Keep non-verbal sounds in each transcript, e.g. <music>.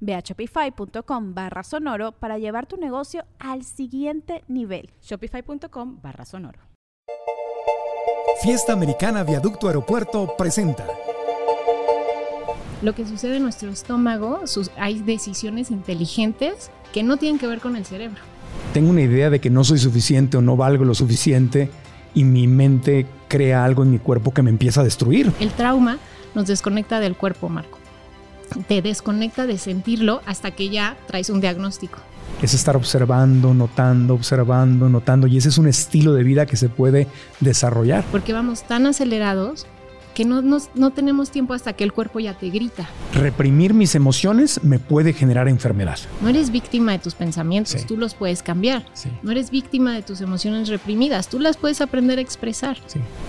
Ve a shopify.com barra sonoro para llevar tu negocio al siguiente nivel. Shopify.com barra sonoro. Fiesta Americana Viaducto Aeropuerto presenta. Lo que sucede en nuestro estómago, hay decisiones inteligentes que no tienen que ver con el cerebro. Tengo una idea de que no soy suficiente o no valgo lo suficiente y mi mente crea algo en mi cuerpo que me empieza a destruir. El trauma nos desconecta del cuerpo, Marco te desconecta de sentirlo hasta que ya traes un diagnóstico. Es estar observando, notando, observando, notando. Y ese es un estilo de vida que se puede desarrollar. Porque vamos tan acelerados que no, no, tenemos tiempo hasta que el cuerpo ya te grita. Reprimir mis emociones me puede generar enfermedad. No eres víctima de tus pensamientos, tú los puedes cambiar. No eres víctima de tus emociones reprimidas, tú las puedes aprender a expresar.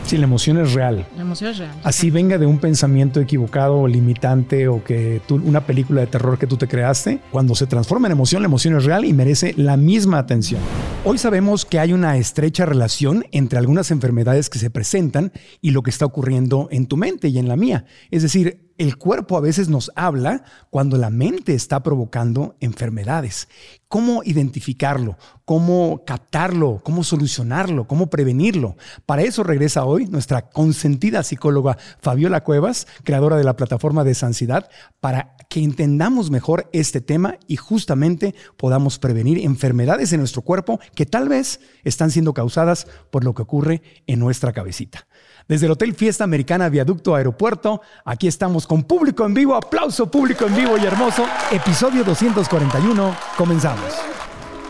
Sí, la emoción es real. La emoción es real. Así venga de un pensamiento equivocado o limitante o que tú, una película de terror que tú te creaste, cuando se transforma en emoción, la emoción es real y merece la misma atención. Hoy sabemos que hay una estrecha relación entre algunas enfermedades que se presentan y lo que está ocurriendo en en tu mente y en la mía. Es decir, el cuerpo a veces nos habla cuando la mente está provocando enfermedades. ¿Cómo identificarlo? ¿Cómo captarlo? ¿Cómo solucionarlo? ¿Cómo prevenirlo? Para eso regresa hoy nuestra consentida psicóloga Fabiola Cuevas, creadora de la plataforma de Sansidad, para que entendamos mejor este tema y justamente podamos prevenir enfermedades en nuestro cuerpo que tal vez están siendo causadas por lo que ocurre en nuestra cabecita. Desde el Hotel Fiesta Americana Viaducto Aeropuerto, aquí estamos con público en vivo, aplauso público en vivo y hermoso, episodio 241, comenzamos.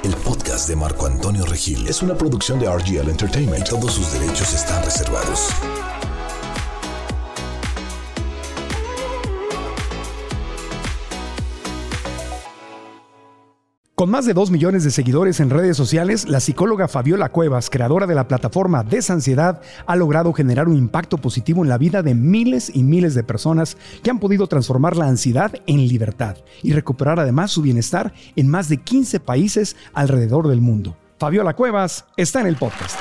El podcast de Marco Antonio Regil es una producción de RGL Entertainment. Todos sus derechos están reservados. Con más de 2 millones de seguidores en redes sociales, la psicóloga Fabiola Cuevas, creadora de la plataforma Desansiedad, ha logrado generar un impacto positivo en la vida de miles y miles de personas que han podido transformar la ansiedad en libertad y recuperar además su bienestar en más de 15 países alrededor del mundo. Fabiola Cuevas está en el podcast.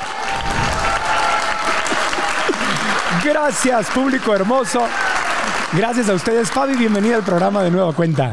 Gracias, público hermoso. Gracias a ustedes, Fabi. Bienvenida al programa de Nueva Cuenta.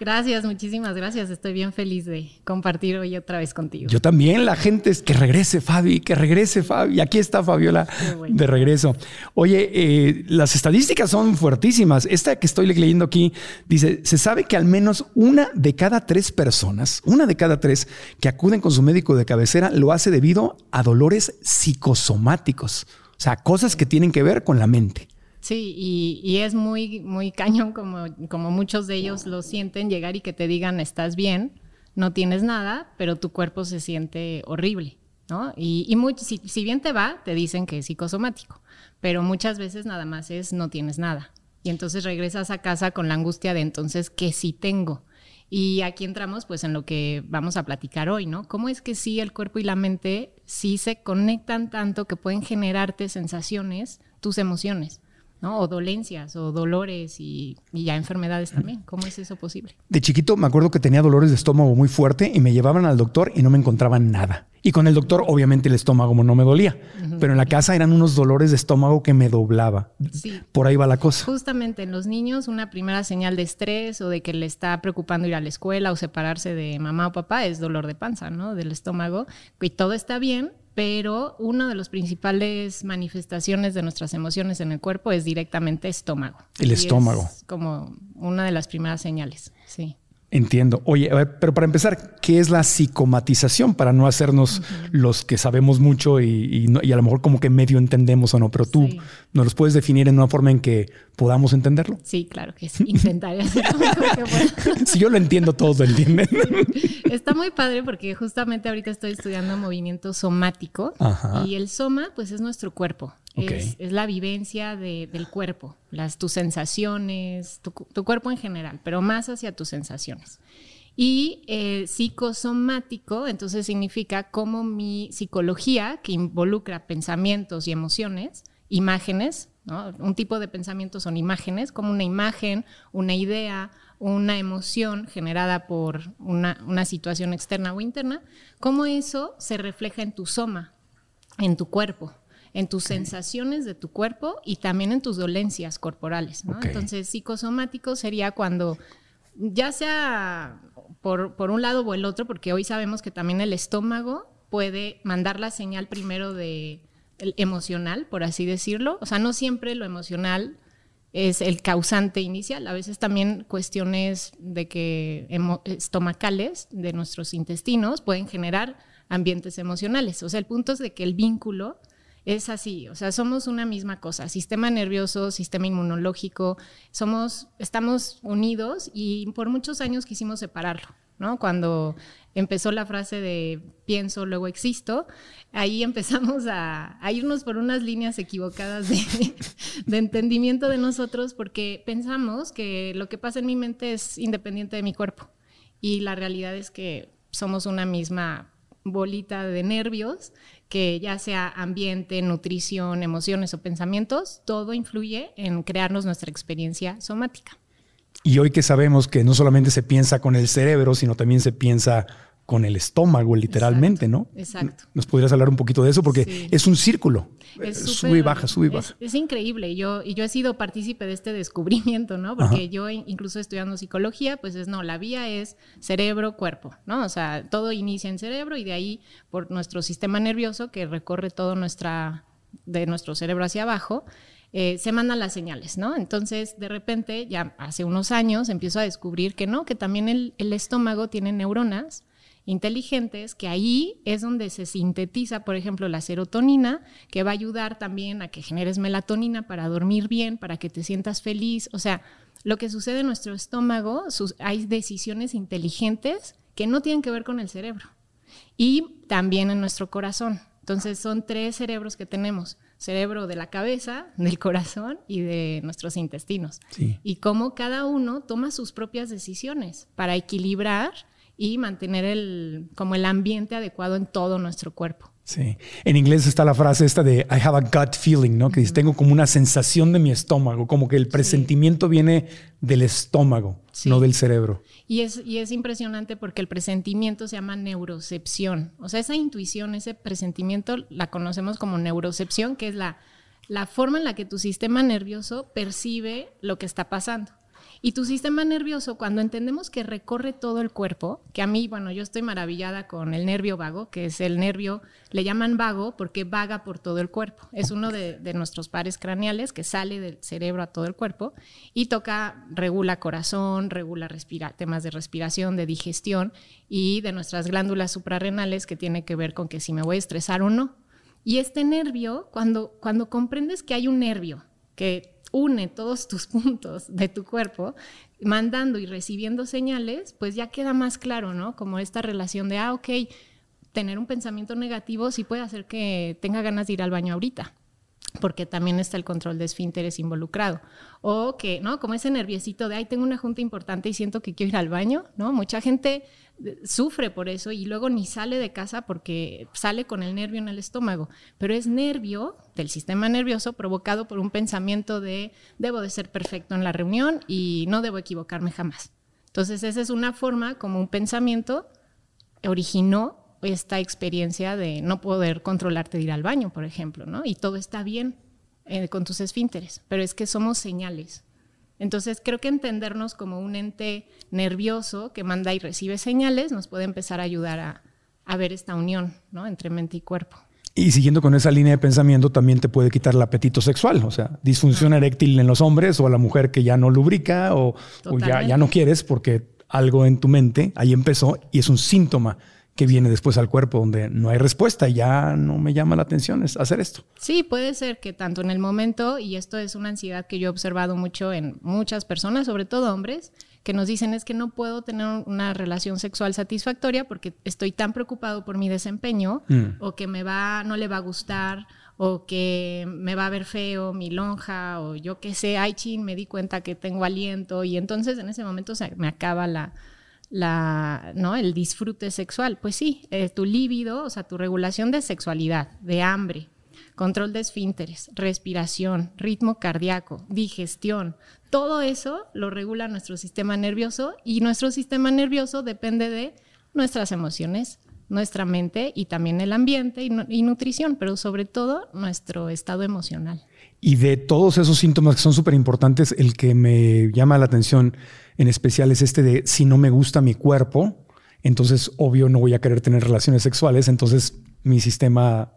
Gracias, muchísimas gracias. Estoy bien feliz de compartir hoy otra vez contigo. Yo también, la gente es que regrese Fabi, que regrese Fabi. Aquí está Fabiola de regreso. Oye, eh, las estadísticas son fuertísimas. Esta que estoy leyendo aquí dice, se sabe que al menos una de cada tres personas, una de cada tres que acuden con su médico de cabecera lo hace debido a dolores psicosomáticos. O sea, cosas que tienen que ver con la mente. Sí, y, es muy, muy cañón como, como muchos de ellos lo sienten, llegar y que te digan estás bien, no tienes nada, pero tu cuerpo se siente horrible, ¿no? Y, si, si, bien te va, te dicen que es psicosomático, pero muchas veces nada más es no tienes nada. Y entonces regresas a casa con la angustia de entonces, ¿qué sí tengo? Y aquí entramos pues en lo que vamos a platicar hoy, ¿no? ¿Cómo es que sí el cuerpo y la mente sí se conectan tanto que pueden generarte sensaciones, tus emociones? ¿No? O dolencias o dolores y, ya enfermedades también. ¿Cómo es eso posible? De chiquito me acuerdo que tenía dolores de estómago muy fuerte y me llevaban al doctor y no me encontraban nada. Y con el doctor obviamente el estómago no me dolía, pero en la casa eran unos dolores de estómago que me doblaba. Por ahí va la cosa. Justamente en los niños una primera señal de estrés o de que le está preocupando ir a la escuela o separarse de mamá o papá es dolor de panza, ¿no? Del estómago. Y todo está bien, pero una de las principales manifestaciones de nuestras emociones en el cuerpo es directamente estómago. El estómago. Es como una de las primeras señales, sí. Entiendo. Oye, a ver, pero para empezar, ¿qué es la psicomatización? Para no hacernos los que sabemos mucho y, a lo mejor como que medio entendemos o no, pero tú nos los puedes definir en una forma en que podamos entenderlo. Sí, claro que sí. Intentaré <laughs> Si yo lo entiendo, todos lo entienden. <laughs> Está muy padre porque justamente ahorita estoy estudiando movimiento somático y el soma, pues es nuestro cuerpo. Es, la vivencia del cuerpo, las, tus sensaciones, tu, cuerpo en general, pero más hacia tus sensaciones. Y eh, psicosomático, entonces significa cómo mi psicología, que involucra pensamientos y emociones, imágenes, un tipo de pensamientos son imágenes, como una imagen, una idea, una emoción generada por una, una situación externa o interna, cómo eso se refleja en tu soma, en tu cuerpo en tus sensaciones de tu cuerpo y también en tus dolencias corporales. Entonces, psicosomático sería cuando, ya sea por, por, un lado o el otro, porque hoy sabemos que también el estómago puede mandar la señal primero de emocional, por así decirlo. O sea, no siempre lo emocional es el causante inicial. A veces también cuestiones de que estomacales de nuestros intestinos pueden generar ambientes emocionales. O sea, el punto es de que el vínculo es así, o sea, somos una misma cosa, sistema nervioso, sistema inmunológico, somos, estamos unidos y por muchos años quisimos separarlo, ¿no? Cuando empezó la frase de pienso, luego existo, ahí <laughs> empezamos a, irnos por unas líneas equivocadas <laughs> de, entendimiento de nosotros porque pensamos que lo que pasa en mi mente es independiente de mi cuerpo y la realidad es que somos una misma bolita de nervios que ya sea ambiente, nutrición, emociones o pensamientos, todo influye en crearnos nuestra experiencia somática. Y hoy que sabemos que no solamente se piensa con el cerebro, sino también se piensa con el estómago, literalmente, ¿no? Exacto. ¿Nos podrías hablar un poquito de eso? Porque es un círculo. sube y baja, sube y baja. Es, increíble. Yo, y yo he sido partícipe de este <laughs> descubrimiento, ¿no? Porque yo, incluso estudiando psicología, pues es no, la vía es cerebro-cuerpo, ¿no? O sea, todo inicia en cerebro y de ahí por nuestro sistema nervioso que recorre todo nuestra, de nuestro cerebro hacia abajo. Eh, se mandan las señales, ¿no? Entonces, de repente, ya hace unos años, empiezo a descubrir que no, que también el, el estómago tiene neuronas inteligentes, que ahí es donde se sintetiza, por ejemplo, la serotonina, que va a ayudar también a que generes melatonina para dormir bien, para que te sientas feliz. O sea, lo que sucede en nuestro estómago, hay decisiones inteligentes que no tienen que ver con el cerebro. Y también en nuestro corazón. Entonces son tres cerebros que tenemos. Cerebro de la cabeza, del corazón y de nuestros intestinos. Y cómo cada uno toma sus propias decisiones para equilibrar y mantener el, como el ambiente adecuado en todo nuestro cuerpo. Sí. En inglés está la frase esta de I have a gut feeling, ¿no? Que dice, tengo como una sensación de mi estómago, como que el presentimiento viene del estómago, no del cerebro. Y es, y es impresionante porque el presentimiento se llama neurocepción. O sea, esa intuición, ese presentimiento, la conocemos como neurocepción, que es la, la forma en la que tu sistema nervioso percibe lo que está pasando. Y tu sistema nervioso, cuando entendemos que recorre todo el cuerpo, que a mí, bueno, yo estoy maravillada con el nervio vago, que es el nervio, le llaman vago porque vaga por todo el cuerpo. Es uno de, nuestros pares craneales que sale del cerebro a todo el cuerpo y toca, regula corazón, regula temas de respiración, de digestión y de nuestras glándulas suprarrenales que tiene que ver con que si me voy a estresar o no. Y este nervio, cuando, cuando comprendes que hay un nervio que une todos tus puntos de tu cuerpo, mandando y recibiendo señales, pues ya queda más claro, ¿no? Como esta relación de, ah, ok, tener un pensamiento negativo sí puede hacer que tenga ganas de ir al baño ahorita porque también está el control de esfínteres involucrado. O que, ¿no? Como ese nerviosito de, ay, tengo una junta importante y siento que quiero ir al baño, ¿no? Mucha gente eh, sufre por eso y luego ni sale de casa porque sale con el nervio en el estómago, pero es nervio del sistema nervioso provocado por un pensamiento de, debo de ser perfecto en la reunión y no debo equivocarme jamás. Entonces, esa es una forma como un pensamiento originó esta experiencia de no poder controlarte de ir al baño, por ejemplo, ¿no? Y todo está bien eh, con tus esfínteres, pero es que somos señales. Entonces creo que entendernos como un ente nervioso que manda y recibe señales nos puede empezar a ayudar a, a ver esta unión ¿no? entre mente y cuerpo. Y siguiendo con esa línea de pensamiento, también te puede quitar el apetito sexual, o sea, disfunción eréctil en los hombres o a la mujer que ya no lubrica o, o ya, ya, no quieres porque algo en tu mente, ahí empezó y es un síntoma que viene después al cuerpo donde no hay respuesta y ya no me llama la atención es hacer esto. Sí, puede ser que tanto en el momento, y esto es una ansiedad que yo he observado mucho en muchas personas, sobre todo hombres, que nos dicen es que no puedo tener una relación sexual satisfactoria porque estoy tan preocupado por mi desempeño mm. o que me va, no le va a gustar o que me va a ver feo mi lonja o yo qué sé, ay chin, me di cuenta que tengo aliento y entonces en ese momento se me acaba la, la, ¿no? el disfrute sexual. Pues sí, eh, tu líbido, o sea, tu regulación de sexualidad, de hambre, control de esfínteres, respiración, ritmo cardíaco, digestión, todo eso lo regula nuestro sistema nervioso y nuestro sistema nervioso depende de nuestras emociones, nuestra mente y también el ambiente y, nutrición, pero sobre todo nuestro estado emocional. Y de todos esos síntomas que son súper importantes, el que me llama la atención en especial es este de si no me gusta mi cuerpo, entonces obvio no voy a querer tener relaciones sexuales, entonces mi sistema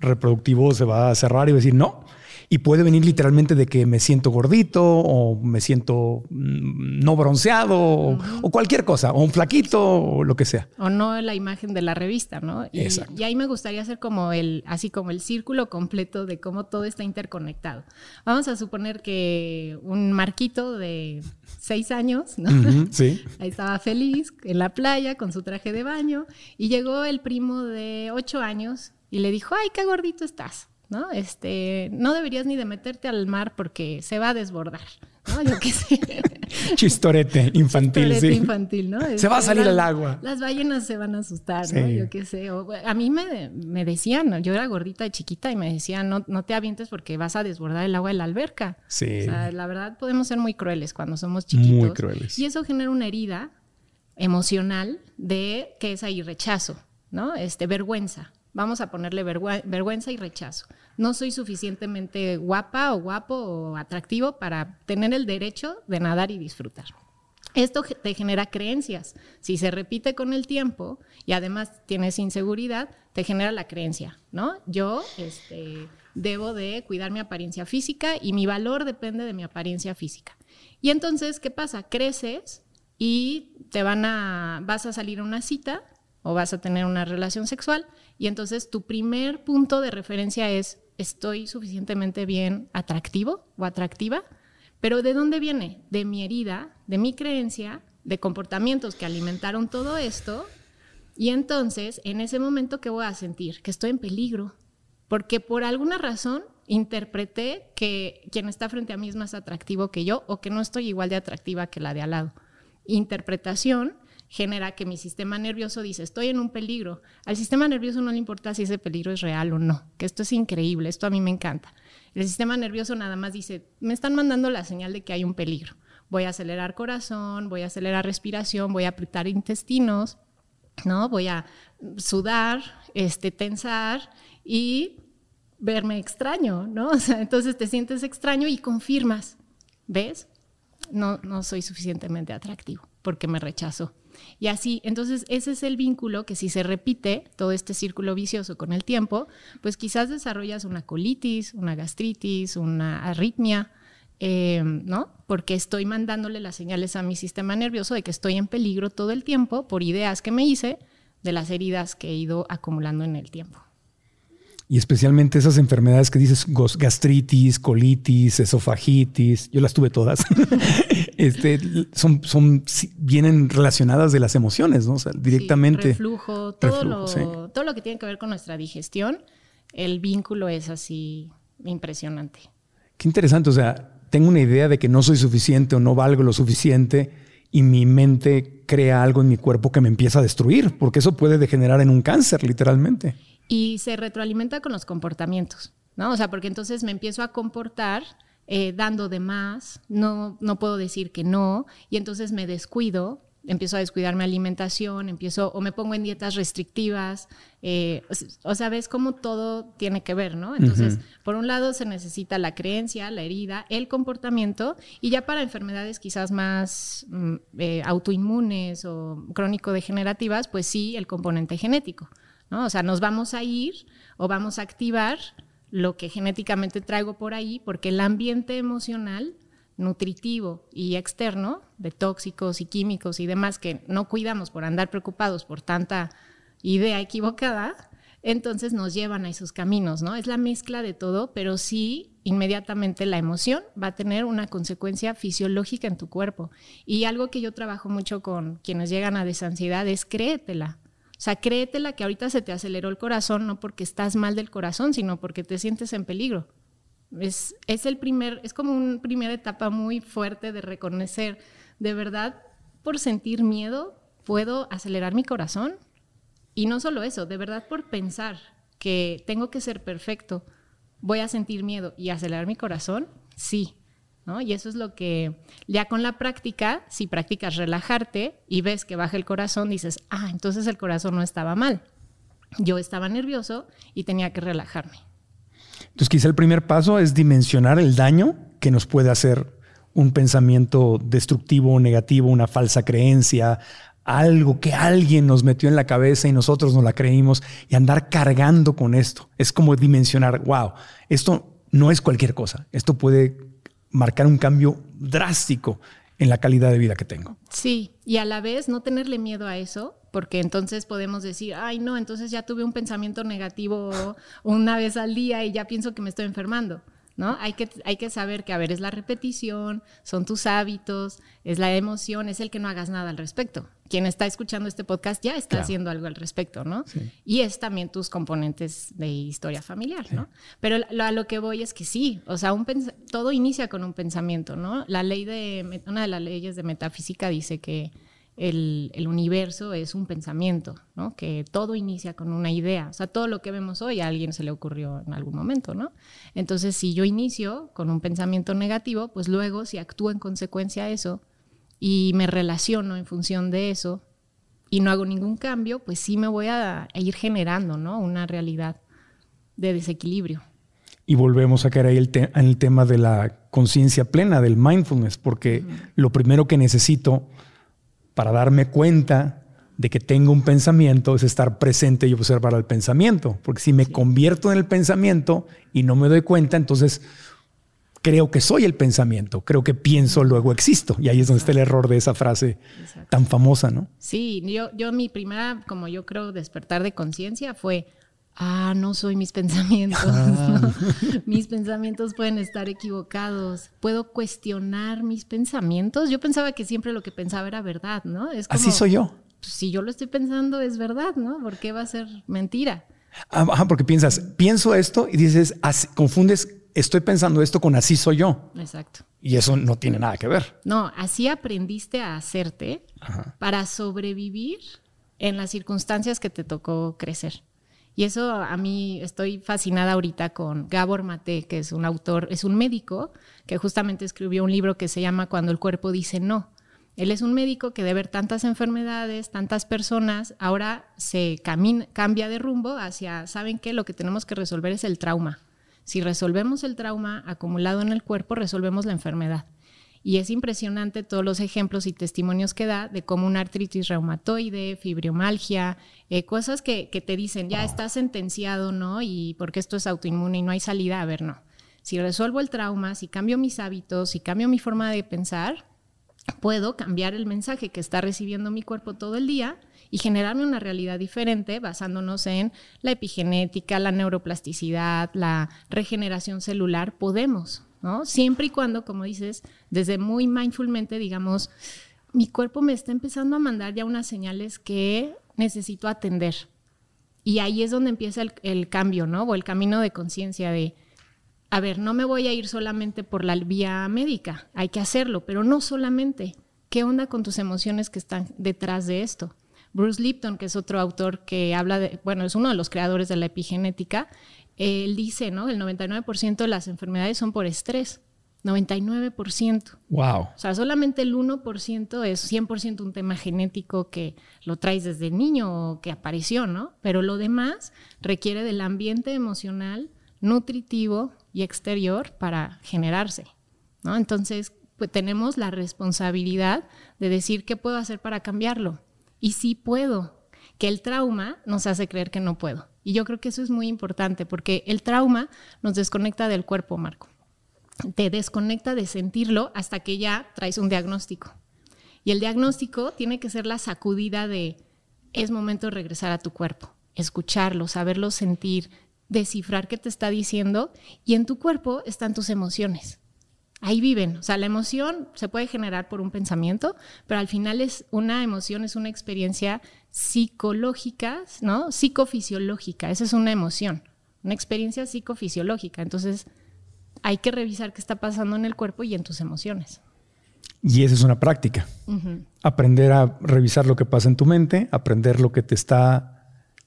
reproductivo se va a cerrar y va a decir no, y puede venir literalmente de que me siento gordito o me siento mm, no bronceado o, cualquier cosa, o un flaquito o lo que sea. O no la imagen de la revista, ¿no? Y, Exacto. y ahí me gustaría hacer como el, así como el círculo completo de cómo todo está interconectado. Vamos a suponer que un marquito de seis años, ¿no? <laughs> sí. Ahí estaba feliz en la playa con su traje de baño y llegó el primo de ocho años y le dijo, ay, qué gordito estás. ¿No? Este, no deberías ni de meterte al mar porque se va a desbordar, ¿no? Yo qué sé. <laughs> Chistorete infantil, Chistorete infantil, ¿no? se va a este, salir al agua. Las ballenas se van a asustar, ¿no? Yo qué sé. a mí me, me, decían, yo era gordita y chiquita y me decían, no, no te avientes porque vas a desbordar el agua de la alberca. Sí. O sea, la verdad podemos ser muy crueles cuando somos chiquitos. Muy crueles. Y eso genera una herida emocional de que es ahí rechazo, ¿no? Este, vergüenza. Vamos a ponerle vergüenza y rechazo. No soy suficientemente guapa o guapo o atractivo para tener el derecho de nadar y disfrutar. Esto te genera creencias. Si se repite con el tiempo y además tienes inseguridad, te genera la creencia, ¿no? Yo este, debo de cuidar mi apariencia física y mi valor depende de mi apariencia física. Y entonces, ¿qué pasa? Creces y te van a, vas a salir a una cita o vas a tener una relación sexual y entonces tu primer punto de referencia es, ¿estoy suficientemente bien atractivo o atractiva? Pero ¿de dónde viene? De mi herida, de mi creencia, de comportamientos que alimentaron todo esto. Y entonces, en ese momento, ¿qué voy a sentir? Que estoy en peligro. Porque por alguna razón interpreté que quien está frente a mí es más atractivo que yo o que no estoy igual de atractiva que la de al lado. Interpretación genera que mi sistema nervioso dice, estoy en un peligro. Al sistema nervioso no le importa si ese peligro es real o no, que esto es increíble, esto a mí me encanta. El sistema nervioso nada más dice, me están mandando la señal de que hay un peligro. Voy a acelerar corazón, voy a acelerar respiración, voy a apretar intestinos, ¿no? Voy a sudar, este, tensar y verme extraño, ¿no? entonces te sientes extraño y confirmas, ¿ves? No, no soy suficientemente atractivo porque me rechazó. Y así, entonces ese es el vínculo que si se repite todo este círculo vicioso con el tiempo, pues quizás desarrollas una colitis, una gastritis, una arritmia, eh, ¿no? Porque estoy mandándole las señales a mi sistema nervioso de que estoy en peligro todo el tiempo por ideas que me hice de las heridas que he ido acumulando en el tiempo y especialmente esas enfermedades que dices gastritis, colitis, esofagitis, yo las tuve todas, <laughs> este, son, son, vienen relacionadas de las emociones, ¿no? O sea, directamente. reflujo, todo, lo, todo lo que tiene que ver con nuestra digestión, el vínculo es así impresionante. Qué interesante, o sea, tengo una idea de que no soy suficiente o no valgo lo suficiente y mi mente crea algo en mi cuerpo que me empieza a destruir, porque eso puede degenerar en un cáncer, literalmente y se retroalimenta con los comportamientos, ¿no? O sea, porque entonces me empiezo a comportar eh, dando de más, no, no puedo decir que no, y entonces me descuido, empiezo a descuidar mi alimentación, empiezo o me pongo en dietas restrictivas, eh, o, sea, ves cómo todo tiene que ver, ¿no? Entonces, por un lado se necesita la creencia, la herida, el comportamiento, y ya para enfermedades quizás más mm, eh, autoinmunes o crónico-degenerativas, pues sí, el componente genético. O sea, nos vamos a ir o vamos a activar lo que genéticamente traigo por ahí, porque el ambiente emocional nutritivo y externo, de tóxicos y químicos y demás que no cuidamos por andar preocupados por tanta idea equivocada, entonces nos llevan a esos caminos, ¿no? Es la mezcla de todo, pero sí inmediatamente la emoción va a tener una consecuencia fisiológica en tu cuerpo. Y algo que yo trabajo mucho con quienes llegan a desansiedad es créetela. O sea, créetela que ahorita se te aceleró el corazón no porque estás mal del corazón, sino porque te sientes en peligro. Es, es el primer, es como una primera etapa muy fuerte de reconocer, de verdad, por sentir miedo, puedo acelerar mi corazón. Y no solo eso, de verdad por pensar que tengo que ser perfecto, voy a sentir miedo y acelerar mi corazón, sí. ¿No? Y eso es lo que ya con la práctica, si practicas relajarte y ves que baja el corazón, dices, ah, entonces el corazón no estaba mal. Yo estaba nervioso y tenía que relajarme. Entonces quizá el primer paso es dimensionar el daño que nos puede hacer un pensamiento destructivo negativo, una falsa creencia, algo que alguien nos metió en la cabeza y nosotros nos la creímos y andar cargando con esto. Es como dimensionar, wow, esto no es cualquier cosa, esto puede marcar un cambio drástico en la calidad de vida que tengo. Sí, y a la vez no tenerle miedo a eso, porque entonces podemos decir, ay no, entonces ya tuve un pensamiento negativo una vez al día y ya pienso que me estoy enfermando. ¿No? Hay que, hay que saber que, a ver, es la repetición, son tus hábitos, es la emoción, es el que no hagas nada al respecto. Quien está escuchando este podcast ya está haciendo algo al respecto, ¿no? Y es también tus componentes de historia familiar, ¿no? Pero a lo que voy es que sí, o sea, un todo inicia con un pensamiento, ¿no? La ley de, una de las leyes de metafísica dice que el, universo es un pensamiento, ¿no? que todo inicia con una idea. O sea, todo lo que vemos hoy a alguien se le ocurrió en algún momento. ¿no? Entonces, si yo inicio con un pensamiento negativo, pues luego si actúo en consecuencia a eso y me relaciono en función de eso y no hago ningún cambio, pues sí me voy a, ir generando ¿no? una realidad de desequilibrio. Y volvemos a caer ahí el en el tema de la conciencia plena, del mindfulness, porque lo primero que necesito para darme cuenta de que tengo un pensamiento es estar presente y observar el pensamiento. Porque si me convierto en el pensamiento y no me doy cuenta, entonces creo que soy el pensamiento, creo que pienso, luego existo. Y ahí es donde está el error de esa frase tan famosa, ¿no? Sí, yo, yo mi primera, como yo creo, despertar de conciencia fue, ah, no soy mis pensamientos. Ah. <laughs> mis pensamientos pueden estar equivocados. Puedo cuestionar mis pensamientos. Yo pensaba que siempre lo que pensaba era verdad, ¿no? Es Así soy yo. Pues, si yo lo estoy pensando es verdad, ¿no? ¿Por qué va a ser mentira? Ajá, porque piensas, pienso esto y dices, confundes, estoy pensando esto con así soy yo. Exacto. Y eso no tiene nada que ver. No, así aprendiste a hacerte para sobrevivir en las circunstancias que te tocó crecer. Y eso a mí estoy fascinada ahorita con Gabor Mate, que es un autor, es un médico que justamente escribió un libro que se llama Cuando el cuerpo dice no. Él es un médico que de ver tantas enfermedades, tantas personas, ahora se cambia de rumbo hacia, ¿saben qué? Lo que tenemos que resolver es el trauma. Si resolvemos el trauma acumulado en el cuerpo, resolvemos la enfermedad. Y es impresionante todos los ejemplos y testimonios que da de cómo una artritis reumatoide, fibromialgia, eh, cosas que, te dicen, ya está sentenciado, ¿no? Y porque esto es autoinmune y no hay salida, a ver, no. Si resuelvo el trauma, si cambio mis hábitos, si cambio mi forma de pensar, puedo cambiar el mensaje que está recibiendo mi cuerpo todo el día y generarme una realidad diferente basándonos en la epigenética, la neuroplasticidad, la regeneración celular. Podemos, ¿no? Siempre y cuando, como dices, desde muy mindfulmente digamos, mi cuerpo me está empezando a mandar ya unas señales que necesito atender. Y ahí es donde empieza el, cambio, ¿no? O el camino de conciencia de, a ver, no me voy a ir solamente por la vía médica, hay que hacerlo, pero no solamente. ¿Qué onda con tus emociones que están detrás de esto? Bruce Lipton, que es otro autor que habla de, bueno, es uno de los creadores de la epigenética, él dice, ¿no? El 99% de las enfermedades son por estrés. 99%. Wow. O sea, solamente el 1% es 100% un tema genético que lo traes desde niño o que apareció, ¿no? Pero lo demás requiere del ambiente emocional, nutritivo y exterior para generarse, ¿no? Entonces, pues tenemos la responsabilidad de decir qué puedo hacer para cambiarlo. Y sí puedo, que el trauma nos hace creer que no puedo. Y yo creo que eso es muy importante porque el trauma nos desconecta del cuerpo, Marco. te desconecta de sentirlo hasta que ya traes un diagnóstico. Y el diagnóstico tiene que ser la sacudida de es momento de regresar a tu cuerpo, escucharlo, saberlo sentir, descifrar qué te está diciendo y en tu cuerpo están tus emociones. Ahí viven, o sea, la emoción se puede generar por un pensamiento, pero al final es una emoción, es una experiencia psicológica, ¿no? Psicofisiológica, esa es una emoción, una experiencia psicofisiológica. Entonces, hay que revisar qué está pasando en el cuerpo y en tus emociones. Y esa es una práctica. Aprender a revisar lo que pasa en tu mente, aprender lo que te está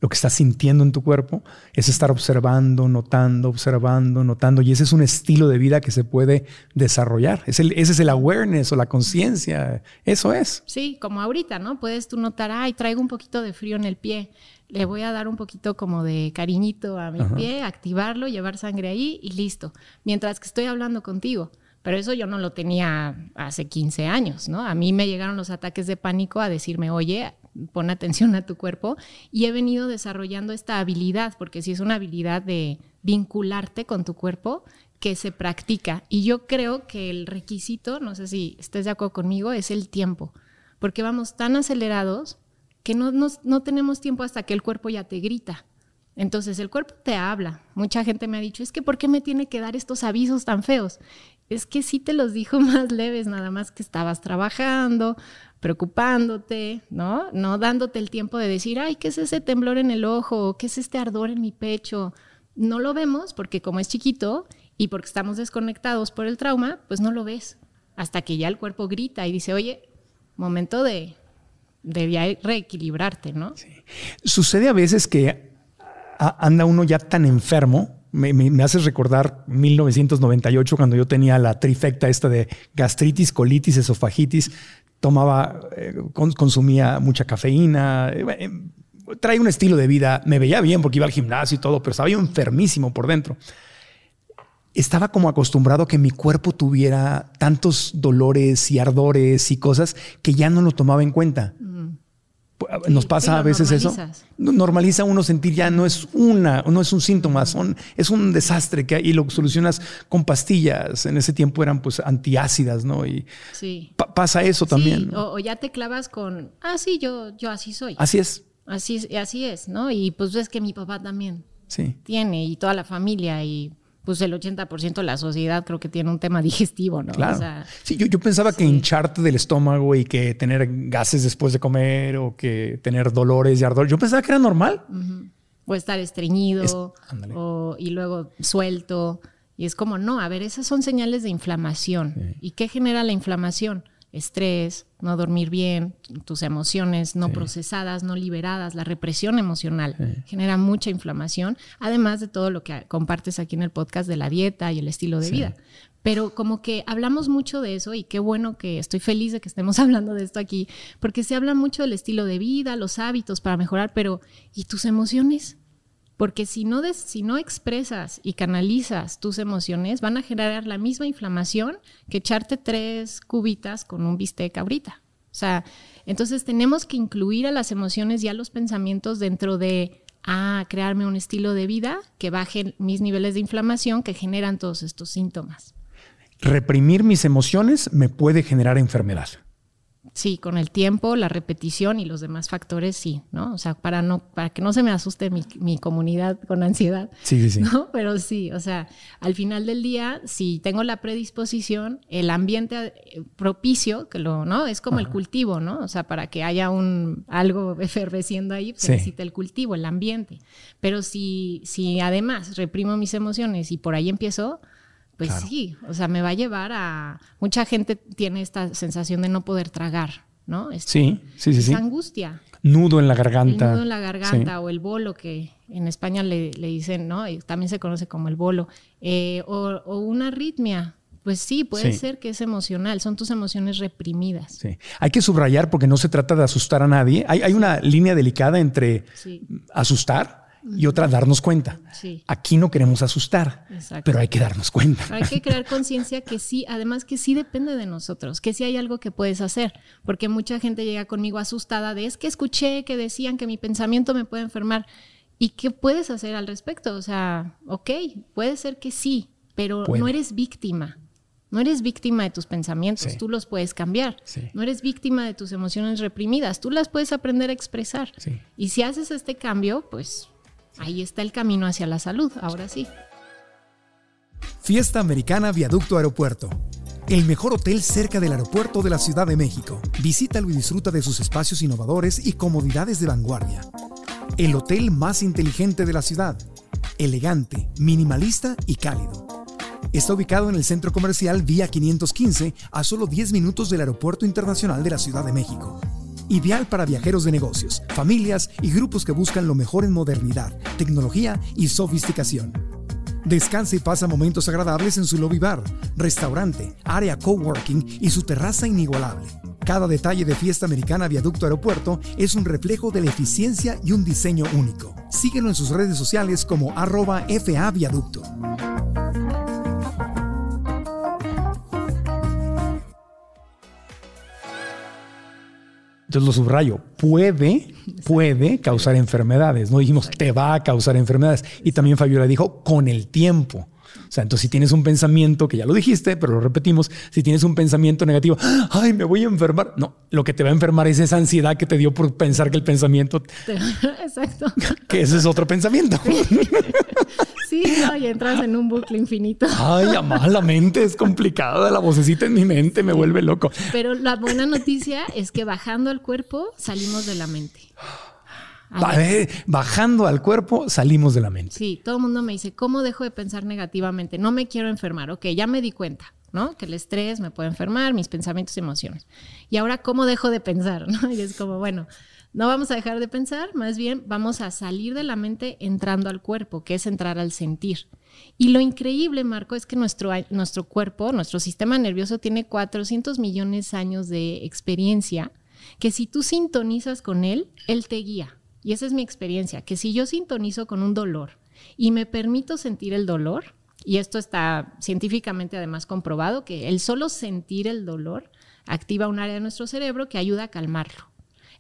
lo que estás sintiendo en tu cuerpo, es estar observando, notando, observando, notando. Y ese es un estilo de vida que se puede desarrollar. Es el, ese es el awareness o la conciencia. Eso es. Sí, como ahorita, ¿no? Puedes tú notar, ay, traigo un poquito de frío en el pie. Le voy a dar un poquito como de cariñito a mi pie, activarlo, llevar sangre ahí y listo. Mientras que estoy hablando contigo. Pero eso yo no lo tenía hace 15 años, ¿no? A mí me llegaron los ataques de pánico a decirme, oye, pon atención a tu cuerpo. Y he venido desarrollando esta habilidad, porque si es una habilidad de vincularte con tu cuerpo que se practica. Y yo creo que el requisito, no sé si estés de acuerdo conmigo, es el tiempo. Porque vamos tan acelerados que no, no tenemos tiempo hasta que el cuerpo ya te grita. Entonces el cuerpo te habla. Mucha gente me ha dicho, es que ¿por qué me tiene que dar estos avisos tan feos? Es que sí te los dijo <laughs> más leves, nada más que estabas trabajando, preocupándote, ¿no? No dándote el tiempo de decir, ay, ¿qué es ese temblor en el ojo? ¿Qué es este ardor en mi pecho? No lo vemos porque como es chiquito y porque estamos desconectados por el trauma, pues no lo ves. Hasta que ya el cuerpo grita y dice, oye, momento de, de reequilibrarte, ¿no? Sucede a veces que anda uno ya tan enfermo. Me, me, haces recordar 1998 cuando yo tenía la trifecta esta de gastritis, colitis, esofagitis. Tomaba, eh, consumía mucha cafeína. Eh, eh, trae un estilo de vida. Me veía bien porque iba al gimnasio y todo, pero estaba yo enfermísimo por dentro. Estaba como acostumbrado a que mi cuerpo tuviera tantos dolores y ardores y cosas que ya no lo tomaba en cuenta. Nos pasa a veces eso. Normaliza uno sentir ya no es una, no es un síntoma, son, es un desastre que hay, y lo solucionas con pastillas. En ese tiempo eran pues antiácidas, ¿no? Y sí. pasa eso también. O, ya te clavas con, ah, sí, yo, yo así soy. Así es. Así, así es, ¿no? Y pues ves que mi papá también sí. tiene y toda la familia y pues el 80% de la sociedad creo que tiene un tema <laughs> digestivo, ¿no? Claro. sí, yo, pensaba que hincharte del estómago y que tener gases después de comer o que tener dolores y ardor, yo pensaba que era normal. O estar estreñido y luego suelto. Y es como, no, a ver, esas son señales de inflamación. ¿Y qué genera la inflamación? Estrés, no dormir bien, tus emociones no procesadas, no liberadas, la represión emocional genera mucha inflamación, además de todo lo que compartes aquí en el podcast de la dieta y el estilo de vida. Pero como que hablamos mucho de eso y qué bueno que estoy feliz de que estemos <laughs> hablando de esto aquí, porque se habla mucho del estilo de vida, los hábitos para mejorar, pero ¿y tus emociones? Porque si no, si no expresas y canalizas tus emociones, van a generar la misma inflamación que echarte tres cubitas con un bistec ahorita. O sea, entonces tenemos que incluir a las emociones y a los pensamientos dentro de, ah, crearme un estilo de vida que baje mis niveles de inflamación que generan todos estos síntomas. Reprimir mis emociones me puede generar enfermedad. Sí, con el tiempo, la repetición y los demás factores, sí, ¿no? O sea, para no, para que no se me asuste mi, comunidad con ansiedad. Sí, sí, sí. ¿no? Pero sí, o sea, al final del día, si tengo la predisposición, el ambiente eh, propicio, que lo, ¿no? Es como el cultivo, ¿no? O sea, para que haya un algo <laughs> efervesciendo ahí, se necesita el cultivo, el ambiente. Pero si, si además reprimo mis emociones y por ahí empiezo, pues sí, o sea, me va a llevar a... Mucha gente tiene esta sensación de no poder tragar, ¿no? sí, sí, sí. angustia. Nudo en la garganta. nudo en la garganta o el bolo, que en España le, dicen, ¿no? Y también se conoce como el bolo. Eh, o, una arritmia, pues sí, puede ser que es emocional, son tus emociones reprimidas. Sí. Hay que subrayar porque no se trata de asustar a nadie. Hay, hay una línea delicada entre asustar y otra darnos cuenta. Aquí no queremos asustar, pero hay que darnos cuenta. Hay que crear conciencia que sí, además que sí depende de nosotros, que sí hay algo que puedes hacer, porque mucha gente llega conmigo asustada de es que escuché que decían que mi pensamiento me puede enfermar. ¿Y qué puedes hacer al respecto? O sea, ok, puede ser que sí, pero no eres víctima. No eres víctima de tus pensamientos, Sí. tú los puedes cambiar. Sí. No eres víctima de tus emociones reprimidas, tú las puedes aprender a expresar. Sí. Y si haces este cambio, pues ahí está el camino hacia la salud, ahora sí. Fiesta Americana Viaducto Aeropuerto. El mejor hotel cerca del aeropuerto de la Ciudad de México. Visítalo y disfruta de sus espacios innovadores y comodidades de vanguardia. El hotel más inteligente de la ciudad. Elegante, minimalista y cálido. Está ubicado en el centro comercial Vía 515 a solo 10 minutos del Aeropuerto Internacional de la Ciudad de México. Ideal para viajeros de negocios, familias y grupos que buscan lo mejor en modernidad, tecnología y sofisticación. Descansa y pasa momentos agradables en su lobby bar, restaurante, área coworking y su terraza inigualable. Cada detalle de Fiesta Americana Viaducto Aeropuerto es un reflejo de la eficiencia y un diseño único. Síguelo en sus redes sociales como arroba FA Viaducto. Entonces lo subrayo, puede, puede causar enfermedades. No dijimos te va a causar enfermedades. Y también Fabiola dijo con el tiempo. O sea, entonces si tienes un pensamiento, que ya lo dijiste, pero lo repetimos, si tienes un pensamiento negativo, ay, me voy a enfermar. No, lo que te va a enfermar es esa ansiedad que te dio por pensar que el pensamiento, <laughs> Exacto. que ese es otro pensamiento. Sí, no, y entras en un bucle infinito. Ay, amá, la mente es complicada, la vocecita en mi mente me vuelve loco. Pero la buena noticia es que bajando al cuerpo salimos de la mente. A Va- ver, eh, Bajando al cuerpo, salimos de la mente. Sí, todo el mundo me dice, ¿cómo dejo de pensar negativamente? No me quiero enfermar. Ok, ya me di cuenta, ¿no? Que el estrés me puede enfermar, mis pensamientos y emociones. Y ahora, ¿cómo dejo de pensar? <laughs> ¿no? Y es como, bueno, no vamos a dejar de pensar, más bien vamos a salir de la mente entrando al cuerpo, que es entrar al sentir. Y lo increíble, Marco, es que nuestro, nuestro cuerpo, nuestro sistema nervioso tiene 400 millones de años de experiencia, que si tú sintonizas con él, él te guía. Y esa es mi experiencia, que si yo sintonizo con un dolor y me permito sentir el dolor, y esto está científicamente además comprobado, que el solo sentir el dolor activa un área de nuestro cerebro que ayuda a calmarlo.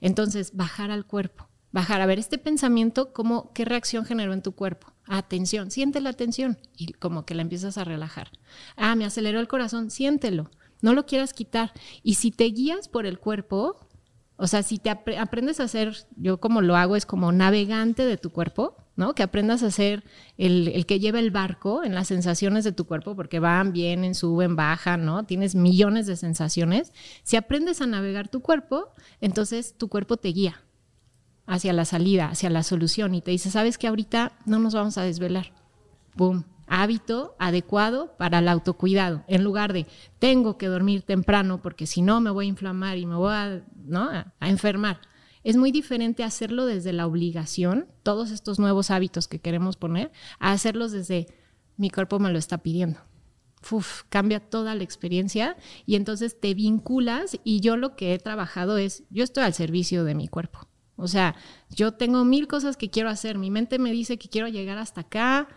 Entonces, bajar al cuerpo, bajar a ver este pensamiento, cómo, qué reacción generó en tu cuerpo. Atención, siente la tensión y como que la empiezas a relajar. Ah, me aceleró el corazón, siéntelo, no lo quieras quitar. Y si te guías por el cuerpo, o sea, si te apre- aprendes a ser, yo como lo hago es como navegante de tu cuerpo, ¿no? Que aprendas a ser el, el que lleva el barco en las sensaciones de tu cuerpo, porque van, vienen, suben, bajan, ¿no? Tienes millones de sensaciones. Si aprendes a navegar tu cuerpo, entonces tu cuerpo te guía hacia la salida, hacia la solución y te dice, sabes que ahorita no nos vamos a desvelar. Boom. Hábito adecuado para el autocuidado. En lugar de tengo que dormir temprano porque si no me voy a inflamar y me voy a, ¿no? a, enfermar. Es muy diferente hacerlo desde la obligación, todos estos nuevos hábitos que queremos poner, a hacerlos desde mi cuerpo me lo está pidiendo. Uf, cambia toda la experiencia y entonces te vinculas y yo lo que he trabajado es, yo estoy al servicio de mi cuerpo. O sea, yo tengo mil cosas que quiero hacer, mi mente me dice que quiero llegar hasta acá,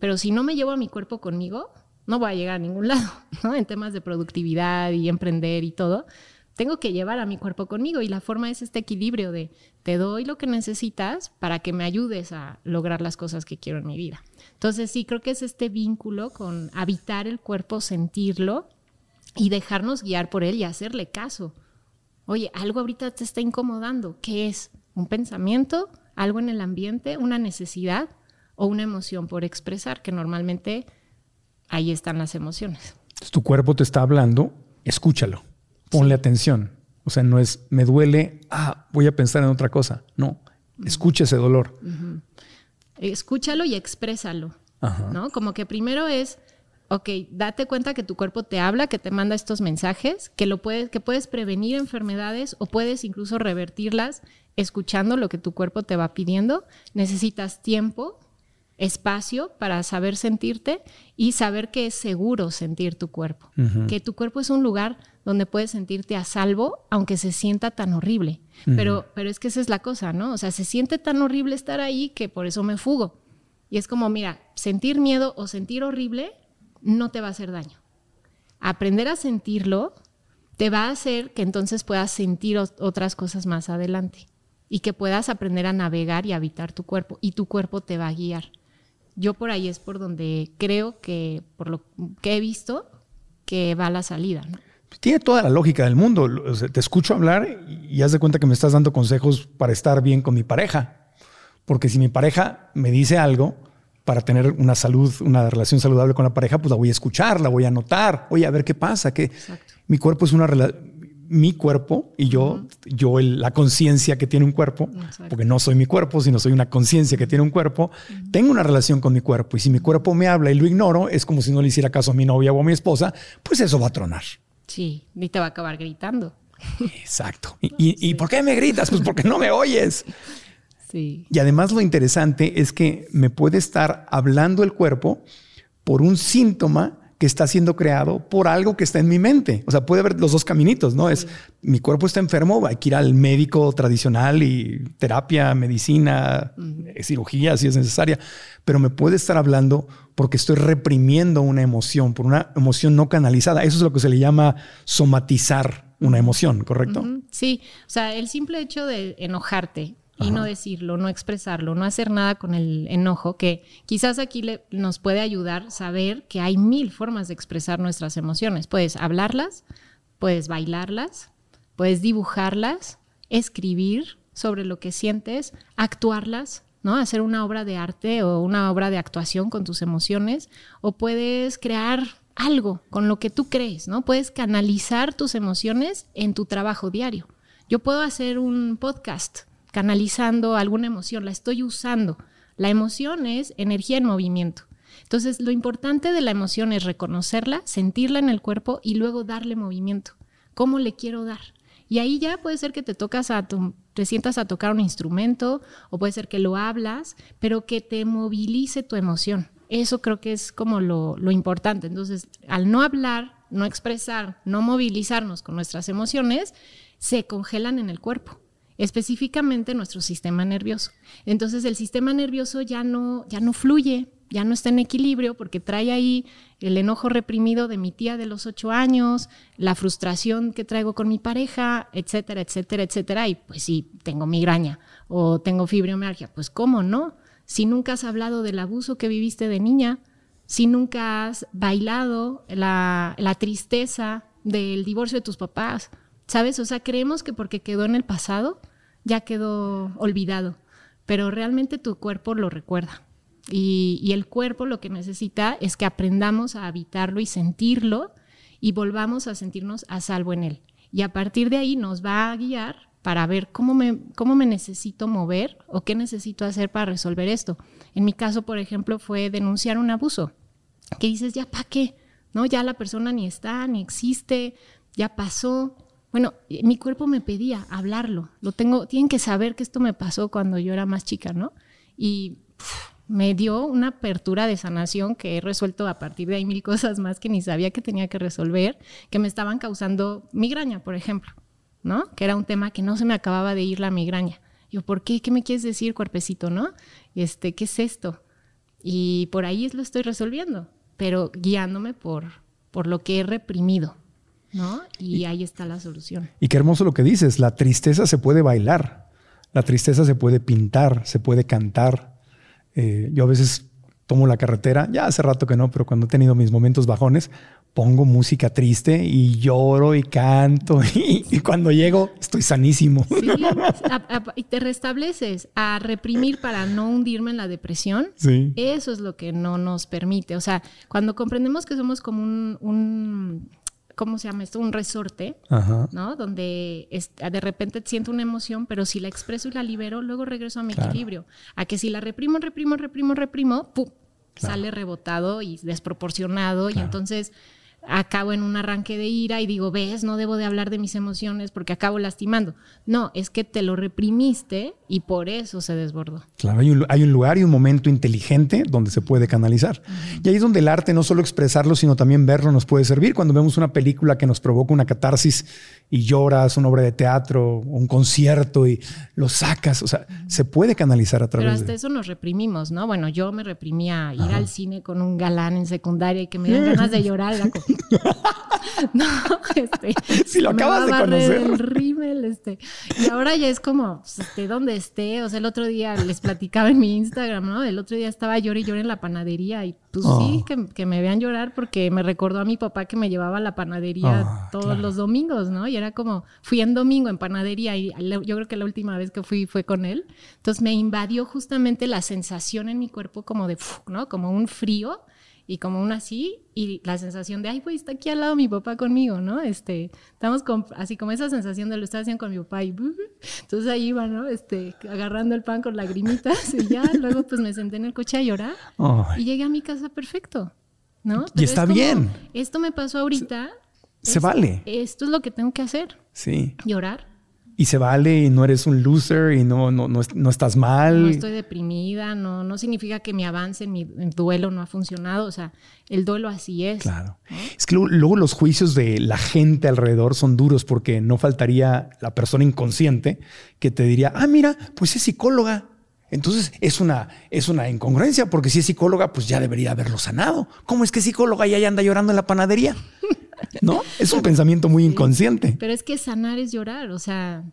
pero si no me llevo a mi cuerpo conmigo, no voy a llegar a ningún <laughs> lado. En temas de productividad y emprender y todo, tengo que llevar a mi cuerpo conmigo y la forma es este equilibrio de te doy lo que necesitas para que me ayudes a lograr las cosas que quiero en mi vida. Entonces sí, creo que es este vínculo con habitar el cuerpo, sentirlo y dejarnos guiar por él y hacerle caso. Oye, algo ahorita te está incomodando. ¿Qué es? ¿Un pensamiento? ¿Algo en el ambiente? ¿Una necesidad? ¿O una emoción por expresar? Que normalmente ahí están las emociones. Entonces, tu cuerpo te está hablando, escúchalo, ponle atención. O sea, no es me duele, ah, voy a pensar en otra cosa. No, escucha ese dolor. Escúchalo y exprésalo. Ajá. ¿no? Como que primero es, ok, date cuenta que tu cuerpo te habla, que te manda estos mensajes, que, lo puedes, que puedes prevenir enfermedades o puedes incluso revertirlas escuchando lo que tu cuerpo te va pidiendo. Necesitas tiempo, espacio para saber sentirte y saber que es seguro sentir tu cuerpo. Que tu cuerpo es un lugar donde puedes sentirte a salvo, aunque se sienta tan horrible. pero, pero es que esa es la cosa, ¿no? O sea, se siente tan horrible estar ahí que por eso me fugo. Y es como, mira, sentir miedo o sentir horrible no te va a hacer daño. Aprender a sentirlo te va a hacer que entonces puedas sentir ot- otras cosas más adelante y que puedas aprender a navegar y habitar tu cuerpo y tu cuerpo te va a guiar. Yo por ahí es por donde creo que, por lo que he visto, que va la salida. ¿no? Tiene toda la lógica del mundo. te escucho hablar y haz de cuenta que me estás dando consejos para estar bien con mi pareja. Porque si mi pareja me dice algo para tener una salud, una relación saludable con la pareja, pues la voy a escuchar, la voy a notar. Oye, a ver qué pasa, que mi cuerpo es una mi cuerpo y yo, yo la conciencia que tiene un cuerpo, porque no soy mi cuerpo, sino soy una conciencia que tiene un cuerpo, tengo una relación con mi cuerpo y si mi cuerpo me habla y lo ignoro, es como si no le hiciera caso a mi novia o a mi esposa, pues eso va a tronar. Sí, y te va a acabar gritando. Exacto. <laughs> ¿Y, por qué me gritas? Pues porque no me oyes. Sí. Y además lo interesante es que me puede estar hablando el cuerpo por un síntoma que está siendo creado por algo que está en mi mente. O sea, puede haber los dos caminitos, ¿no? Es mi cuerpo está enfermo, hay que ir al médico tradicional y terapia, medicina, cirugía si es necesaria, pero me puede estar hablando porque estoy reprimiendo una emoción, por una emoción no canalizada. Eso es lo que se le llama somatizar una emoción, ¿correcto? Sí, o sea, el simple hecho de enojarte y no decirlo, no expresarlo, no hacer nada con el enojo, que quizás aquí le, nos puede ayudar saber que hay mil formas de expresar nuestras emociones. Puedes hablarlas, puedes bailarlas, puedes dibujarlas, escribir sobre lo que sientes, actuarlas, ¿no? Hacer una obra de arte o una obra de actuación con tus emociones, o puedes crear algo con lo que tú crees, ¿no? Puedes canalizar tus emociones en tu trabajo diario. Yo puedo hacer un podcast canalizando alguna emoción, la estoy usando. La emoción es energía en movimiento. Entonces, lo importante de la emoción es reconocerla, sentirla en el cuerpo y luego darle movimiento. ¿Cómo le quiero dar? Y ahí ya puede ser que te tocas a te sientas a tocar un instrumento o puede ser que lo hablas, pero que te movilice tu emoción. Eso creo que es como lo importante. Entonces, al no hablar, no expresar, no movilizarnos con nuestras emociones, se congelan en el cuerpo específicamente nuestro sistema nervioso. Entonces el sistema nervioso ya no, ya no fluye, ya no está en equilibrio porque trae ahí el enojo reprimido de mi tía de los ocho años, la frustración que traigo con mi pareja, etcétera, etcétera, etcétera. Y pues sí, tengo migraña o tengo fibromialgia. Pues cómo no, si nunca has hablado del abuso que viviste de niña, si nunca has bailado la, la tristeza del divorcio de tus papás, ¿sabes? O sea, creemos que porque quedó en el pasado, ya quedó olvidado, pero realmente tu cuerpo lo recuerda. Y, el cuerpo lo que necesita es que aprendamos a habitarlo y sentirlo y volvamos a sentirnos a salvo en él. Y a partir de ahí nos va a guiar para ver cómo me, cómo me necesito mover o qué necesito hacer para resolver esto. En mi caso, por ejemplo, fue denunciar un abuso. Que dices, ya para qué, ¿no? Ya la persona ni está, ni existe, ya pasó. Bueno, mi cuerpo me pedía hablarlo. Lo tengo, tienen que saber que esto me pasó cuando yo era más chica, ¿no? Y me dio una apertura de sanación que he resuelto a partir de ahí mil cosas más que ni sabía que tenía que resolver, que me estaban causando migraña, por ejemplo, ¿no? Que era un tema que no se me acababa de ir la migraña. Yo, ¿por qué? ¿Qué me quieres decir, cuerpecito, no? Este, ¿qué es esto? Y por ahí lo estoy resolviendo, pero guiándome por, por lo que he reprimido. ¿No? Y, ahí está la solución. Y qué hermoso lo que dices, la tristeza se puede bailar, la tristeza se puede pintar, se puede cantar. Eh, yo a veces tomo la carretera, ya hace rato que no, pero cuando he tenido mis momentos bajones, pongo música triste y lloro y canto <laughs> y, cuando llego estoy sanísimo. Sí, <laughs> y te restableces a reprimir para no hundirme en la depresión. Sí. Eso es lo que no nos permite. O sea, cuando comprendemos que somos como un ¿cómo se llama esto? Un resorte, ¿no? Donde de repente siento una emoción, pero si la expreso y la libero, luego regreso a mi equilibrio. A que si la reprimo, reprimo, reprimo, reprimo, ¡pum! Sale rebotado y desproporcionado y entonces acabo en un arranque de ira y digo, ves, no debo de hablar de mis emociones porque acabo lastimando. No, es que te lo reprimiste y por eso se desbordó. Claro, hay un, lugar y un momento inteligente donde se puede canalizar. Y ahí es donde el arte, no solo expresarlo, sino también verlo, nos puede servir. Cuando vemos una película que nos provoca una catarsis y lloras, una obra de teatro, un concierto y lo sacas, o sea, se puede canalizar a través Pero hasta eso nos reprimimos, ¿no? Bueno, yo me reprimía ir al cine con un galán en secundaria y que me den ganas de llorar. <laughs> no, este. Si lo me acabas de conocer. El rímel, este. Y ahora ya es como, pues, este, donde esté. O sea, el otro día les platicaba en mi Instagram, ¿no? El otro día estaba llorando y llorando en la panadería. Y pues Oh. sí, que, que me vean llorar porque me recordó a mi papá que me llevaba a la panadería Ah, todos claro. los domingos, ¿no? Y era como, fui en domingo en panadería y yo creo que la última vez que fui fue con él. Entonces me invadió justamente la sensación en mi cuerpo como de. ¿no? Como un frío y como un así, y la sensación de, ay, güey, está aquí al lado mi papá conmigo, ¿no? Este, estamos con, así como esa sensación de lo estaba haciendo con mi papá y, entonces ahí iba, ¿no? Este, agarrando el pan con lagrimitas y ya, <laughs> luego pues me senté en el coche a llorar y llegué a mi casa perfecto, ¿no? Y está es como, bien. Esto me pasó ahorita. se vale. Esto es lo que tengo que hacer, sí. llorar. Y se vale y no eres un loser y no, no, no, no estás mal. No estoy deprimida, no, no significa que mi avance en mi duelo no ha funcionado. O sea, el duelo así es. Claro. Es que luego, luego los juicios de la gente alrededor son duros porque no faltaría la persona inconsciente que te diría, ah, mira, pues es psicóloga. Entonces es una, es una incongruencia porque si es psicóloga, pues ya debería haberlo sanado. ¿Cómo es que es psicóloga y ella anda llorando en la panadería? ¿No? Es un pensamiento muy inconsciente. Pero es que sanar es llorar, o sea,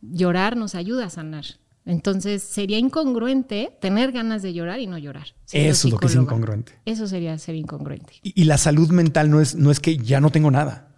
llorar nos ayuda a sanar. Entonces sería incongruente tener ganas de llorar y no llorar. Eso es lo que es incongruente. Eso sería ser incongruente. Y, y la salud mental no es, no es que ya no tengo nada.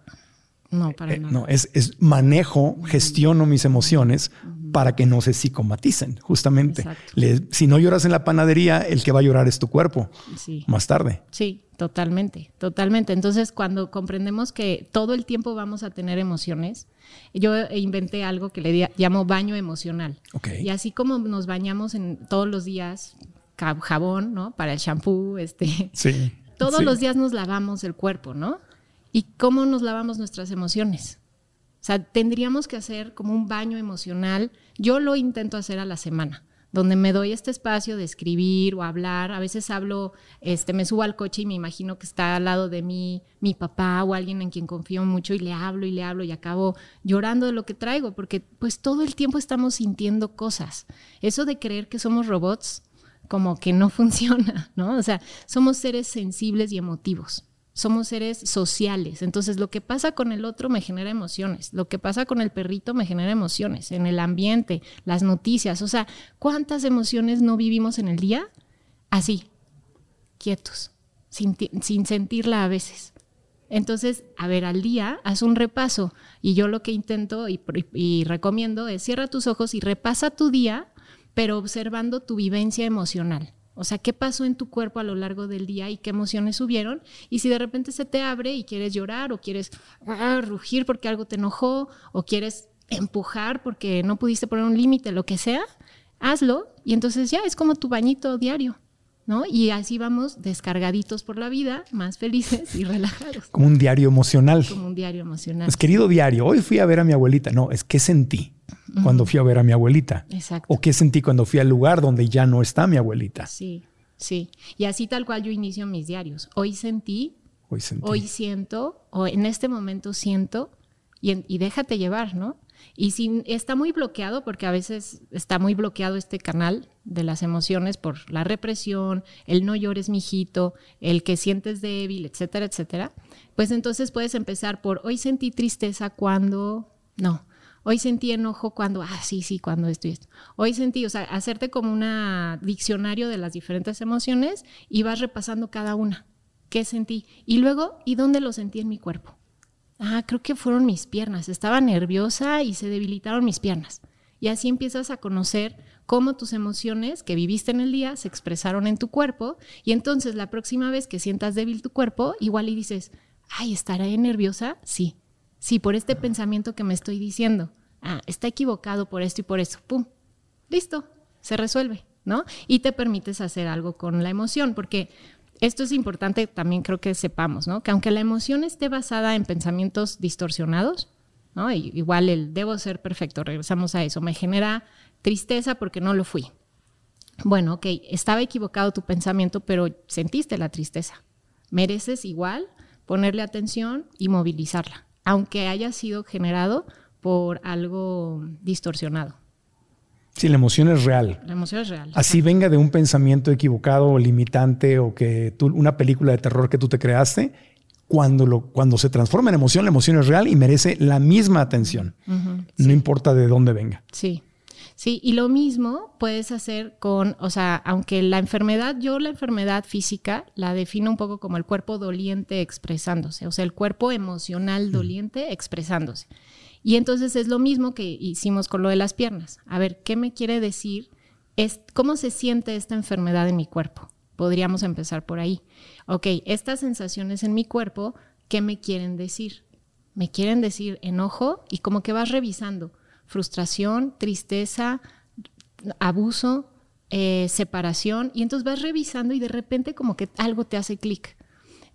No, para Eh, nada. no, es, es manejo, gestiono mis emociones para que no se psicomaticen, justamente. Exacto. Le- si no lloras en la panadería, el que va a llorar es tu cuerpo Sí. más tarde. Sí, totalmente, totalmente. Entonces, cuando comprendemos que todo el tiempo vamos a tener emociones, yo inventé algo que le llamo baño emocional. Ok. Y así como nos bañamos en todos los días, jabón, ¿no? Para el shampoo, este, Sí. <laughs> todos Sí. los días nos lavamos el cuerpo, ¿no? ¿Y cómo nos lavamos nuestras emociones? O sea, tendríamos que hacer como un baño emocional. Yo lo intento hacer a la semana, donde me doy este espacio de escribir o hablar. A veces hablo, este, me subo al coche y me imagino que está al lado de mí mi papá o alguien en quien confío mucho y le hablo y le hablo y acabo llorando de lo que traigo, porque pues todo el tiempo estamos sintiendo cosas. Eso de creer que somos robots, como que no <laughs> funciona, ¿no? O sea, somos seres sensibles y emotivos. Somos seres sociales. Entonces, lo que pasa con el otro me genera emociones. Lo que pasa con el perrito me genera emociones. En el ambiente, las noticias. O sea, ¿cuántas emociones no vivimos en el día? Así, quietos, sin, sin sentirla a veces. Entonces, a ver, al día, haz un repaso. Y yo lo que intento y, y recomiendo es cierra tus ojos y repasa tu día, pero observando tu vivencia emocional. O sea, qué pasó en tu cuerpo a lo largo del día y qué emociones subieron. Y si de repente se te abre y quieres llorar o quieres ah, rugir porque algo te enojó o quieres empujar porque no pudiste poner un límite, lo que sea, hazlo y entonces ya es como tu bañito diario, ¿no? Y así vamos descargaditos por la vida, más felices y relajados, Como un diario emocional. como un diario emocional. Pues querido diario, hoy fui a ver a mi abuelita. No, es qué sentí cuando fui a ver a mi abuelita. Exacto. O qué sentí cuando fui al lugar donde ya no está mi abuelita. Sí, sí. Y así tal cual yo inicio mis diarios. Hoy sentí, Hoy sentí. hoy siento, o en este momento siento, y, en- y déjate llevar, ¿no? Y si está muy bloqueado, porque a veces está muy bloqueado este canal de las emociones por la represión, el no llores, mijito, el que sientes débil, etcétera, etcétera, pues entonces puedes empezar por hoy sentí tristeza cuando, no, hoy sentí enojo cuando, ah, sí, sí, cuando esto y esto. Hoy sentí, o sea, hacerte como un diccionario de las diferentes emociones y vas repasando cada una. ¿Qué sentí? Y luego, ¿y dónde lo sentí en mi cuerpo? Ah, creo que fueron mis piernas. Estaba nerviosa y se debilitaron mis piernas. Y así empiezas a conocer cómo tus emociones que viviste en el día se expresaron en tu cuerpo. Y entonces la próxima vez que sientas débil tu cuerpo, igual y dices, ay, ¿estaré nerviosa? Sí. Sí, por este pensamiento que me estoy diciendo. Ah, está equivocado por esto y por eso. ¡Pum! Listo, se resuelve, ¿no? Y te permites hacer algo con la emoción, porque esto es importante también creo que sepamos, ¿no? Que aunque la emoción esté basada en pensamientos distorsionados, ¿no? Igual el debo ser perfecto, regresamos a eso, me genera tristeza porque no lo fui. Bueno, ok, estaba equivocado tu pensamiento, pero sentiste la tristeza. Mereces igual ponerle atención y movilizarla, aunque haya sido generado por algo distorsionado. Sí, la emoción es real. La emoción es real. Así venga de un pensamiento equivocado o limitante o que tú, una película de terror que tú te creaste, cuando, lo, cuando se transforma en emoción, la emoción es real y merece la misma atención. No importa de dónde venga. Sí. Sí, y lo mismo puedes hacer con, o sea, aunque la enfermedad, yo la enfermedad física la defino un poco como el cuerpo doliente expresándose, o sea, el cuerpo emocional doliente expresándose. Y entonces es lo mismo que hicimos con lo de las piernas. A ver, ¿qué me quiere decir? Es, ¿Cómo se siente esta enfermedad en mi cuerpo? Podríamos empezar por ahí. Ok, estas sensaciones en mi cuerpo, ¿qué me quieren decir? Me quieren decir enojo y como que vas revisando frustración, tristeza, abuso, eh, separación, y entonces vas revisando y de repente como que algo te hace clic.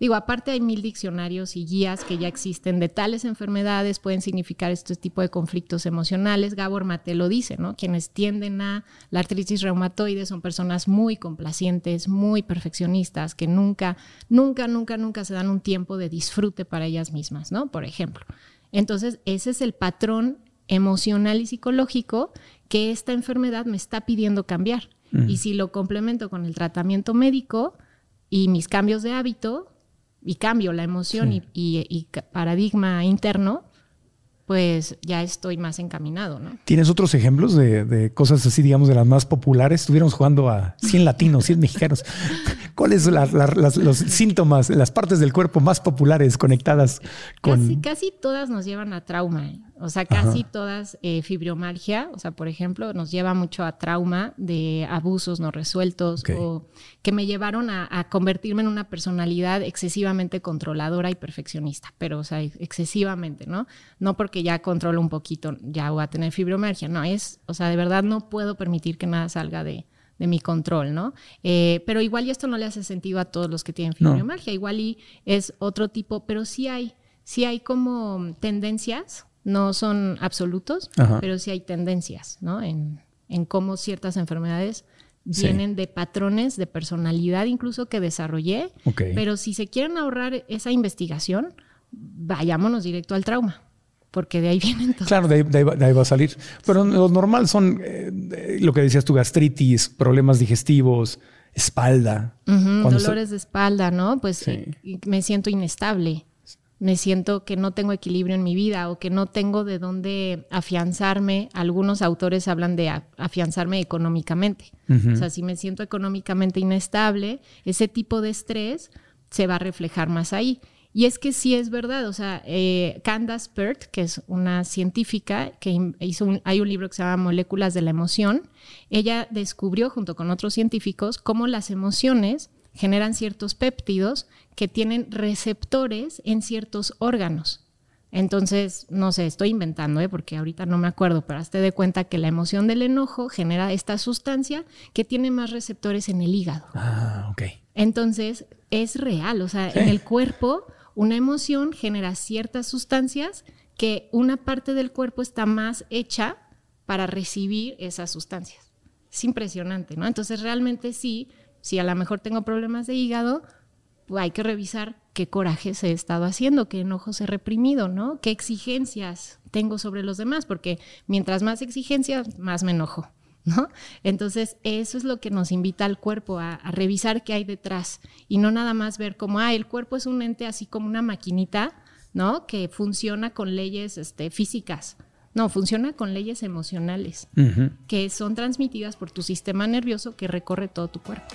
Digo, aparte hay mil diccionarios y guías que ya existen de tales enfermedades, pueden significar este tipo de conflictos emocionales. Gabor Mate lo dice, ¿no? Quienes tienden a la artritis reumatoide son personas muy complacientes, muy perfeccionistas, que nunca, nunca, nunca, nunca se dan un tiempo de disfrute para ellas mismas, ¿no? Por ejemplo. Entonces, ese es el patrón emocional y psicológico que esta enfermedad me está pidiendo cambiar. Y si lo complemento con el tratamiento médico y mis cambios de hábito, y cambio la emoción y, paradigma interno, pues ya estoy más encaminado, ¿no? ¿Tienes otros ejemplos de, cosas así, digamos, de las más populares? Estuviéramos jugando a 100 latinos, 100 mexicanos. ¿Cuáles son los síntomas, las partes del cuerpo más populares conectadas con...? Casi, casi todas nos llevan a trauma. ¿eh? O sea, casi todas eh, fibromalgia, o sea, por ejemplo, nos lleva mucho a trauma de abusos no resueltos o que me llevaron a, convertirme en una personalidad excesivamente controladora y perfeccionista, pero, o sea, excesivamente, ¿no? No porque ya controlo un poquito, ya voy a tener fibromalgia, no, es, o sea, de verdad no puedo permitir que nada salga de, mi control, ¿no? Eh, pero igual y esto no le hace sentido a todos los que tienen fibromalgia, igual y es otro tipo, pero sí hay, sí hay como tendencias no son absolutos, pero sí hay tendencias, ¿no? En, cómo ciertas enfermedades vienen de patrones de personalidad incluso que desarrollé. Pero si se quieren ahorrar esa investigación, vayámonos directo al trauma. Porque de ahí <laughs> vienen todos. Claro, de ahí, va, a salir. Pero lo normal son eh, lo que decías tú, gastritis, problemas digestivos, espalda. dolores de espalda, ¿no? Pues me siento inestable me siento que no tengo equilibrio en mi vida o que no tengo de dónde afianzarme. Algunos autores hablan de afianzarme económicamente. O sea, si me siento económicamente inestable, ese tipo de estrés se va a reflejar más ahí. Y es que sí es verdad, o sea, eh, Candace Pert, que es una científica que hizo un, hay un libro que se llama Moléculas de la Emoción, ella descubrió junto con otros científicos cómo las emociones generan ciertos péptidos que tienen receptores en ciertos órganos. Entonces, no sé, estoy inventando, ¿eh? porque ahorita no me acuerdo, pero hazte de cuenta que la emoción del enojo genera esta sustancia que tiene más receptores en el hígado. Ah, ok. Entonces, es real, o sea, en el cuerpo una emoción genera ciertas sustancias que una parte del cuerpo está más hecha para recibir esas sustancias. Es impresionante, ¿no? Entonces, realmente sí, si a lo mejor tengo problemas de hígado, pues hay que revisar qué corajes he estado haciendo, qué enojos he reprimido, ¿no? ¿Qué exigencias tengo sobre los demás? Porque mientras más exigencias, más me enojo, ¿no? Entonces, eso es lo que nos invita al cuerpo a, revisar qué hay detrás y no nada más ver como, ah, el cuerpo es un ente así como una maquinita, ¿no? Que funciona con leyes este, físicas. No, funciona con leyes emocionales que son transmitidas por tu sistema nervioso que recorre todo tu cuerpo.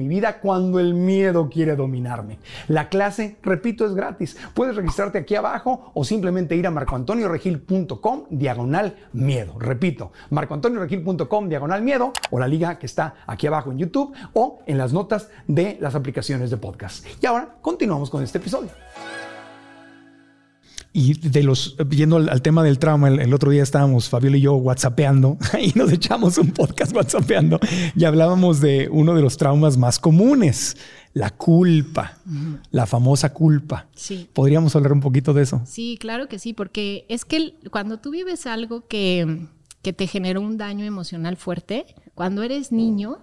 mi vida cuando el miedo quiere dominarme. La clase, repito, es gratis. Puedes registrarte aquí abajo o simplemente ir a marcoantonioregil.com diagonal miedo. Repito, marcoantonioregil.com diagonal miedo o la liga que está aquí abajo en YouTube o en las notas de las aplicaciones de podcast. Y ahora continuamos con este episodio. Y de los, yendo al, tema del trauma, el, otro día estábamos Fabiola y yo whatsappeando <laughs> y nos echamos un podcast whatsappeando y hablábamos de uno de los traumas más comunes, la culpa, la famosa culpa. Sí. ¿Podríamos hablar un poquito de eso? Sí, claro que sí, porque es que cuando tú vives algo que, que te generó un daño emocional fuerte, cuando eres niño,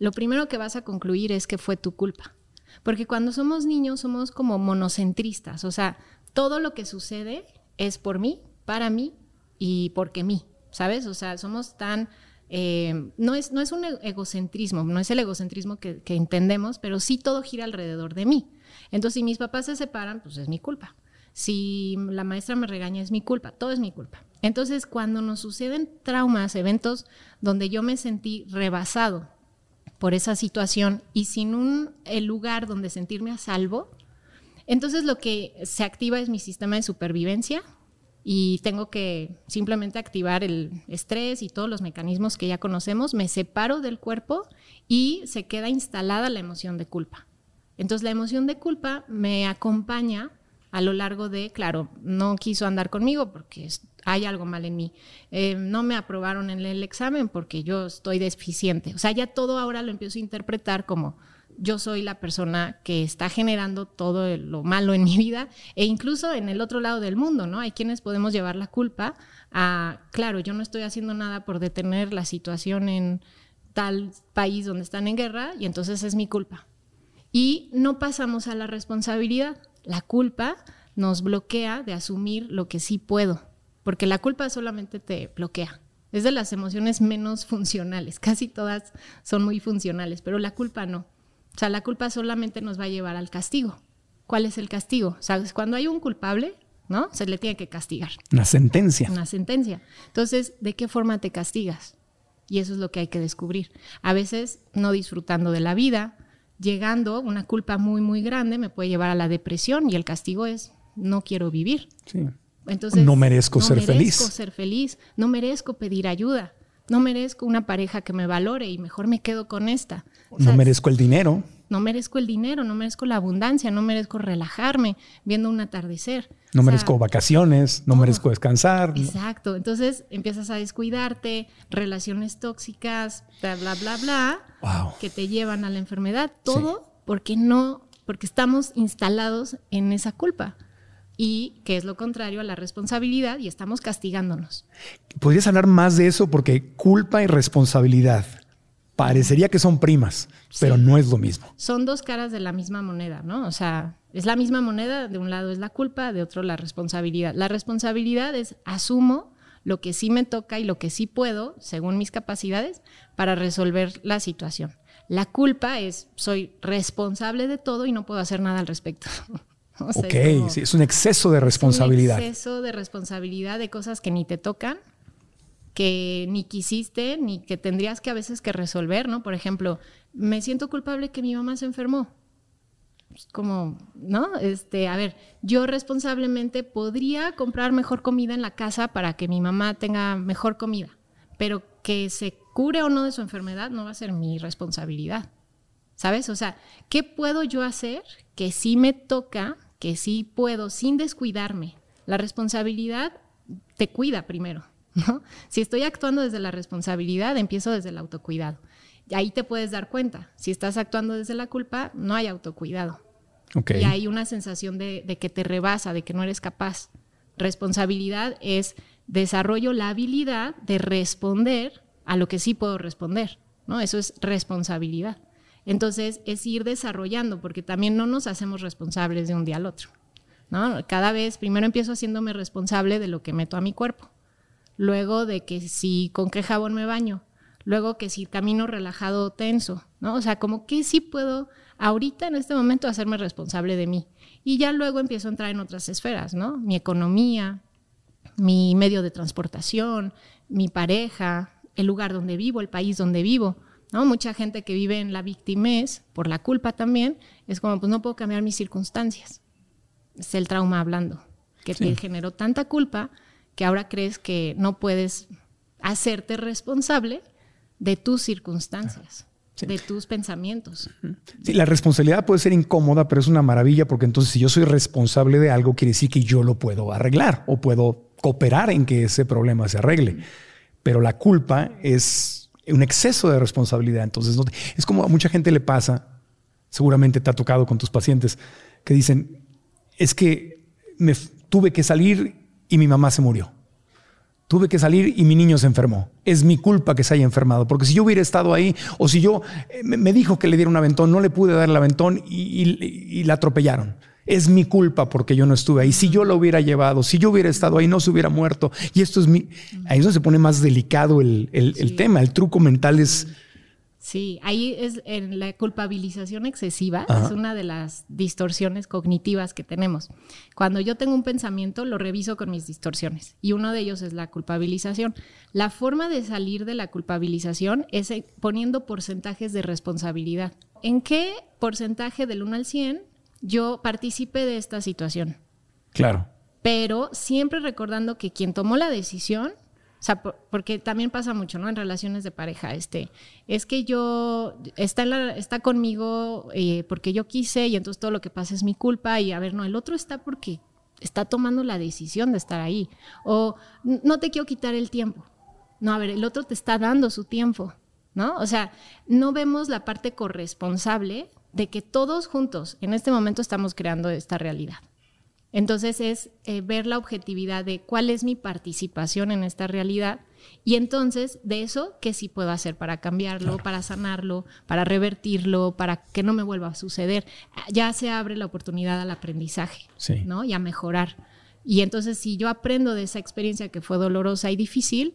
lo primero que vas a concluir es que fue tu culpa. Porque cuando somos niños somos como monocentristas, o sea, todo lo que sucede es por mí, para mí y porque mí, ¿sabes? O sea, somos tan... Eh, no, es, no es un egocentrismo, no es el egocentrismo que, que entendemos, pero sí todo gira alrededor de mí. Entonces, si mis papás se separan, pues es mi culpa. Si la maestra me regaña, es mi culpa, todo es mi culpa. Entonces, cuando nos suceden traumas, eventos donde yo me sentí rebasado por esa situación y sin un el lugar donde sentirme a salvo, entonces lo que se activa es mi sistema de supervivencia y tengo que simplemente activar el estrés y todos los mecanismos que ya conocemos, me separo del cuerpo y se queda instalada la emoción de culpa. Entonces la emoción de culpa me acompaña a lo largo de, claro, no quiso andar conmigo porque hay algo mal en mí, eh, no me aprobaron en el examen porque yo estoy deficiente. O sea, ya todo ahora lo empiezo a interpretar como yo soy la persona que está generando todo lo malo en mi vida e incluso en el otro lado del mundo, ¿no? Hay quienes podemos llevar la culpa a, claro, yo no estoy haciendo nada por detener la situación en tal país donde están en guerra y entonces es mi culpa. Y no pasamos a la responsabilidad. La culpa nos bloquea de asumir lo que sí puedo, porque la culpa solamente te bloquea. Es de las emociones menos funcionales, <laughs> casi todas son muy funcionales, pero la culpa no. O sea, la culpa solamente nos va a llevar al castigo. ¿Cuál es el castigo? ¿Sabes? Cuando hay un culpable, ¿no? Se le tiene que castigar. Una sentencia. Una sentencia. Entonces, ¿de qué forma te castigas? Y eso es lo que hay que descubrir. A veces no disfrutando de la vida, llegando, una culpa muy, muy grande me puede llevar a la depresión y el castigo es no quiero vivir. Sí. Entonces, no merezco ser feliz. No merezco ser feliz, no merezco pedir ayuda, no merezco una pareja que me valore y mejor me quedo con esta. no merezco el dinero. No merezco el dinero, no merezco la abundancia, no merezco relajarme viendo un atardecer. No merezco vacaciones, no merezco descansar. Exacto. Entonces empiezas a descuidarte, relaciones tóxicas, bla, bla, bla, bla, que te llevan a la enfermedad. Todo porque no, porque estamos instalados en esa culpa y que es lo contrario a la responsabilidad y estamos castigándonos. ¿Podrías hablar más de eso? Porque culpa y responsabilidad parecería que son primas, pero no es lo mismo. Son dos caras de la misma moneda, ¿no? O sea, es la misma moneda, de un lado es la culpa, de otro la responsabilidad. La responsabilidad es asumo lo que sí me toca y lo que sí puedo, según mis capacidades, para resolver la situación. La culpa es soy responsable de todo y no puedo hacer nada al respecto. <laughs> ok, es, un exceso de responsabilidad. un exceso de responsabilidad de cosas que ni te tocan, que ni quisiste, ni que tendrías que a veces que resolver, ¿no? Por ejemplo, me siento culpable que mi mamá se enfermó. Es como, ¿no? Este, a ver, yo responsablemente podría comprar mejor comida en la casa para que mi mamá tenga mejor comida, pero que se cure o no de su enfermedad no va a ser mi responsabilidad. ¿Sabes? O sea, ¿qué puedo yo hacer que sí me toca que sí puedo sin descuidarme. La responsabilidad te cuida primero. <laughs> ¿no? Si estoy actuando desde la responsabilidad, empiezo desde el autocuidado. Y ahí te puedes dar cuenta. Si estás actuando desde la culpa, no hay autocuidado. Y hay una sensación de, de que te rebasa, de que no eres capaz. Responsabilidad es desarrollo la habilidad de responder a lo que sí puedo responder. ¿no? Eso es responsabilidad. Entonces es ir desarrollando, porque también no nos hacemos responsables de un día al otro. ¿no? Cada vez, primero empiezo haciéndome responsable de lo que meto a mi cuerpo, luego de que si con qué jabón me baño, luego que si camino relajado o tenso, ¿no? O sea, como que sí puedo ahorita en este momento hacerme responsable de mí. Y ya luego empiezo a entrar en otras esferas, ¿no? Mi economía, mi medio de transportación, mi pareja, el lugar donde vivo, el país donde vivo. ¿No? Mucha gente que vive en la victimez, por la culpa también, es como, pues no puedo cambiar mis circunstancias. Es el trauma hablando, que te generó tanta culpa que ahora crees que no puedes hacerte responsable de tus circunstancias. de tus pensamientos. Sí, la responsabilidad puede ser incómoda, pero es una maravilla porque entonces si yo soy responsable de algo, quiere decir que yo lo puedo arreglar o puedo cooperar en que ese problema se arregle. Pero la culpa es un exceso de responsabilidad. Entonces, es como a mucha gente le pasa, seguramente te ha tocado con tus pacientes, que dicen, es que me tuve que salir y mi mamá se murió. Tuve que salir y mi niño se enfermó. Es mi culpa que se haya enfermado, porque si yo hubiera estado ahí o si yo eh, me dijo que le diera un aventón, no le pude dar el aventón y, la atropellaron. Es mi culpa porque yo no estuve ahí. Si yo lo hubiera llevado, si yo hubiera estado ahí, no se hubiera muerto. Y esto es mi. Ahí es donde se pone más delicado el, el tema. El truco mental es Sí, ahí es en la culpabilización excesiva, es una de las distorsiones cognitivas que tenemos. Cuando yo tengo un pensamiento, lo reviso con mis distorsiones y uno de ellos es la culpabilización. La forma de salir de la culpabilización es eh, poniendo porcentajes de responsabilidad. ¿En qué porcentaje del 1 al 100 yo participé de esta situación? Claro. Pero siempre recordando que quien tomó la decisión o sea, porque también pasa mucho, ¿no? En relaciones de pareja, este, es que yo, está, la, está conmigo eh, porque yo quise y entonces todo lo que pasa es mi culpa y a ver, no, el otro está porque está tomando la decisión de estar ahí. O no te quiero quitar el tiempo. No, a ver, el otro te está dando su tiempo, ¿no? O sea, no vemos la parte corresponsable de que todos juntos en este momento estamos creando esta realidad. Entonces es eh, ver la objetividad de cuál es mi participación en esta realidad y entonces de eso, ¿qué sí puedo hacer para cambiarlo, para sanarlo, para revertirlo, para que no me vuelva a suceder? Ya se abre la oportunidad al aprendizaje ¿no? y a mejorar. Y entonces si yo aprendo de esa experiencia que fue dolorosa y difícil,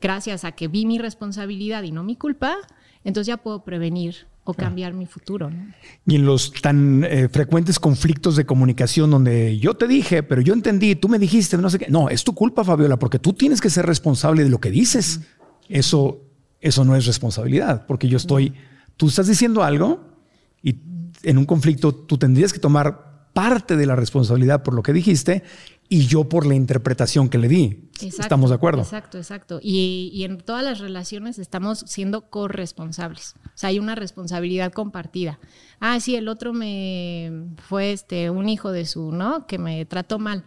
gracias a que vi mi responsabilidad y no mi culpa, entonces ya puedo prevenir o cambiar mi futuro. Y en los tan eh, frecuentes conflictos de comunicación donde yo te dije, pero yo entendí, tú me dijiste, no sé qué. No, es tu culpa, Fabiola, porque tú tienes que ser responsable de lo que dices. Eso, eso no es responsabilidad, porque yo estoy, tú estás diciendo algo y en un conflicto tú tendrías que tomar parte de la responsabilidad por lo que dijiste y yo por la interpretación que le di. ¿Estamos de acuerdo? Exacto, exacto. Y, en todas las relaciones estamos siendo corresponsables. O sea, hay una responsabilidad compartida. Ah, sí, el otro me fue este un hijo de su, ¿no? Que me trató mal.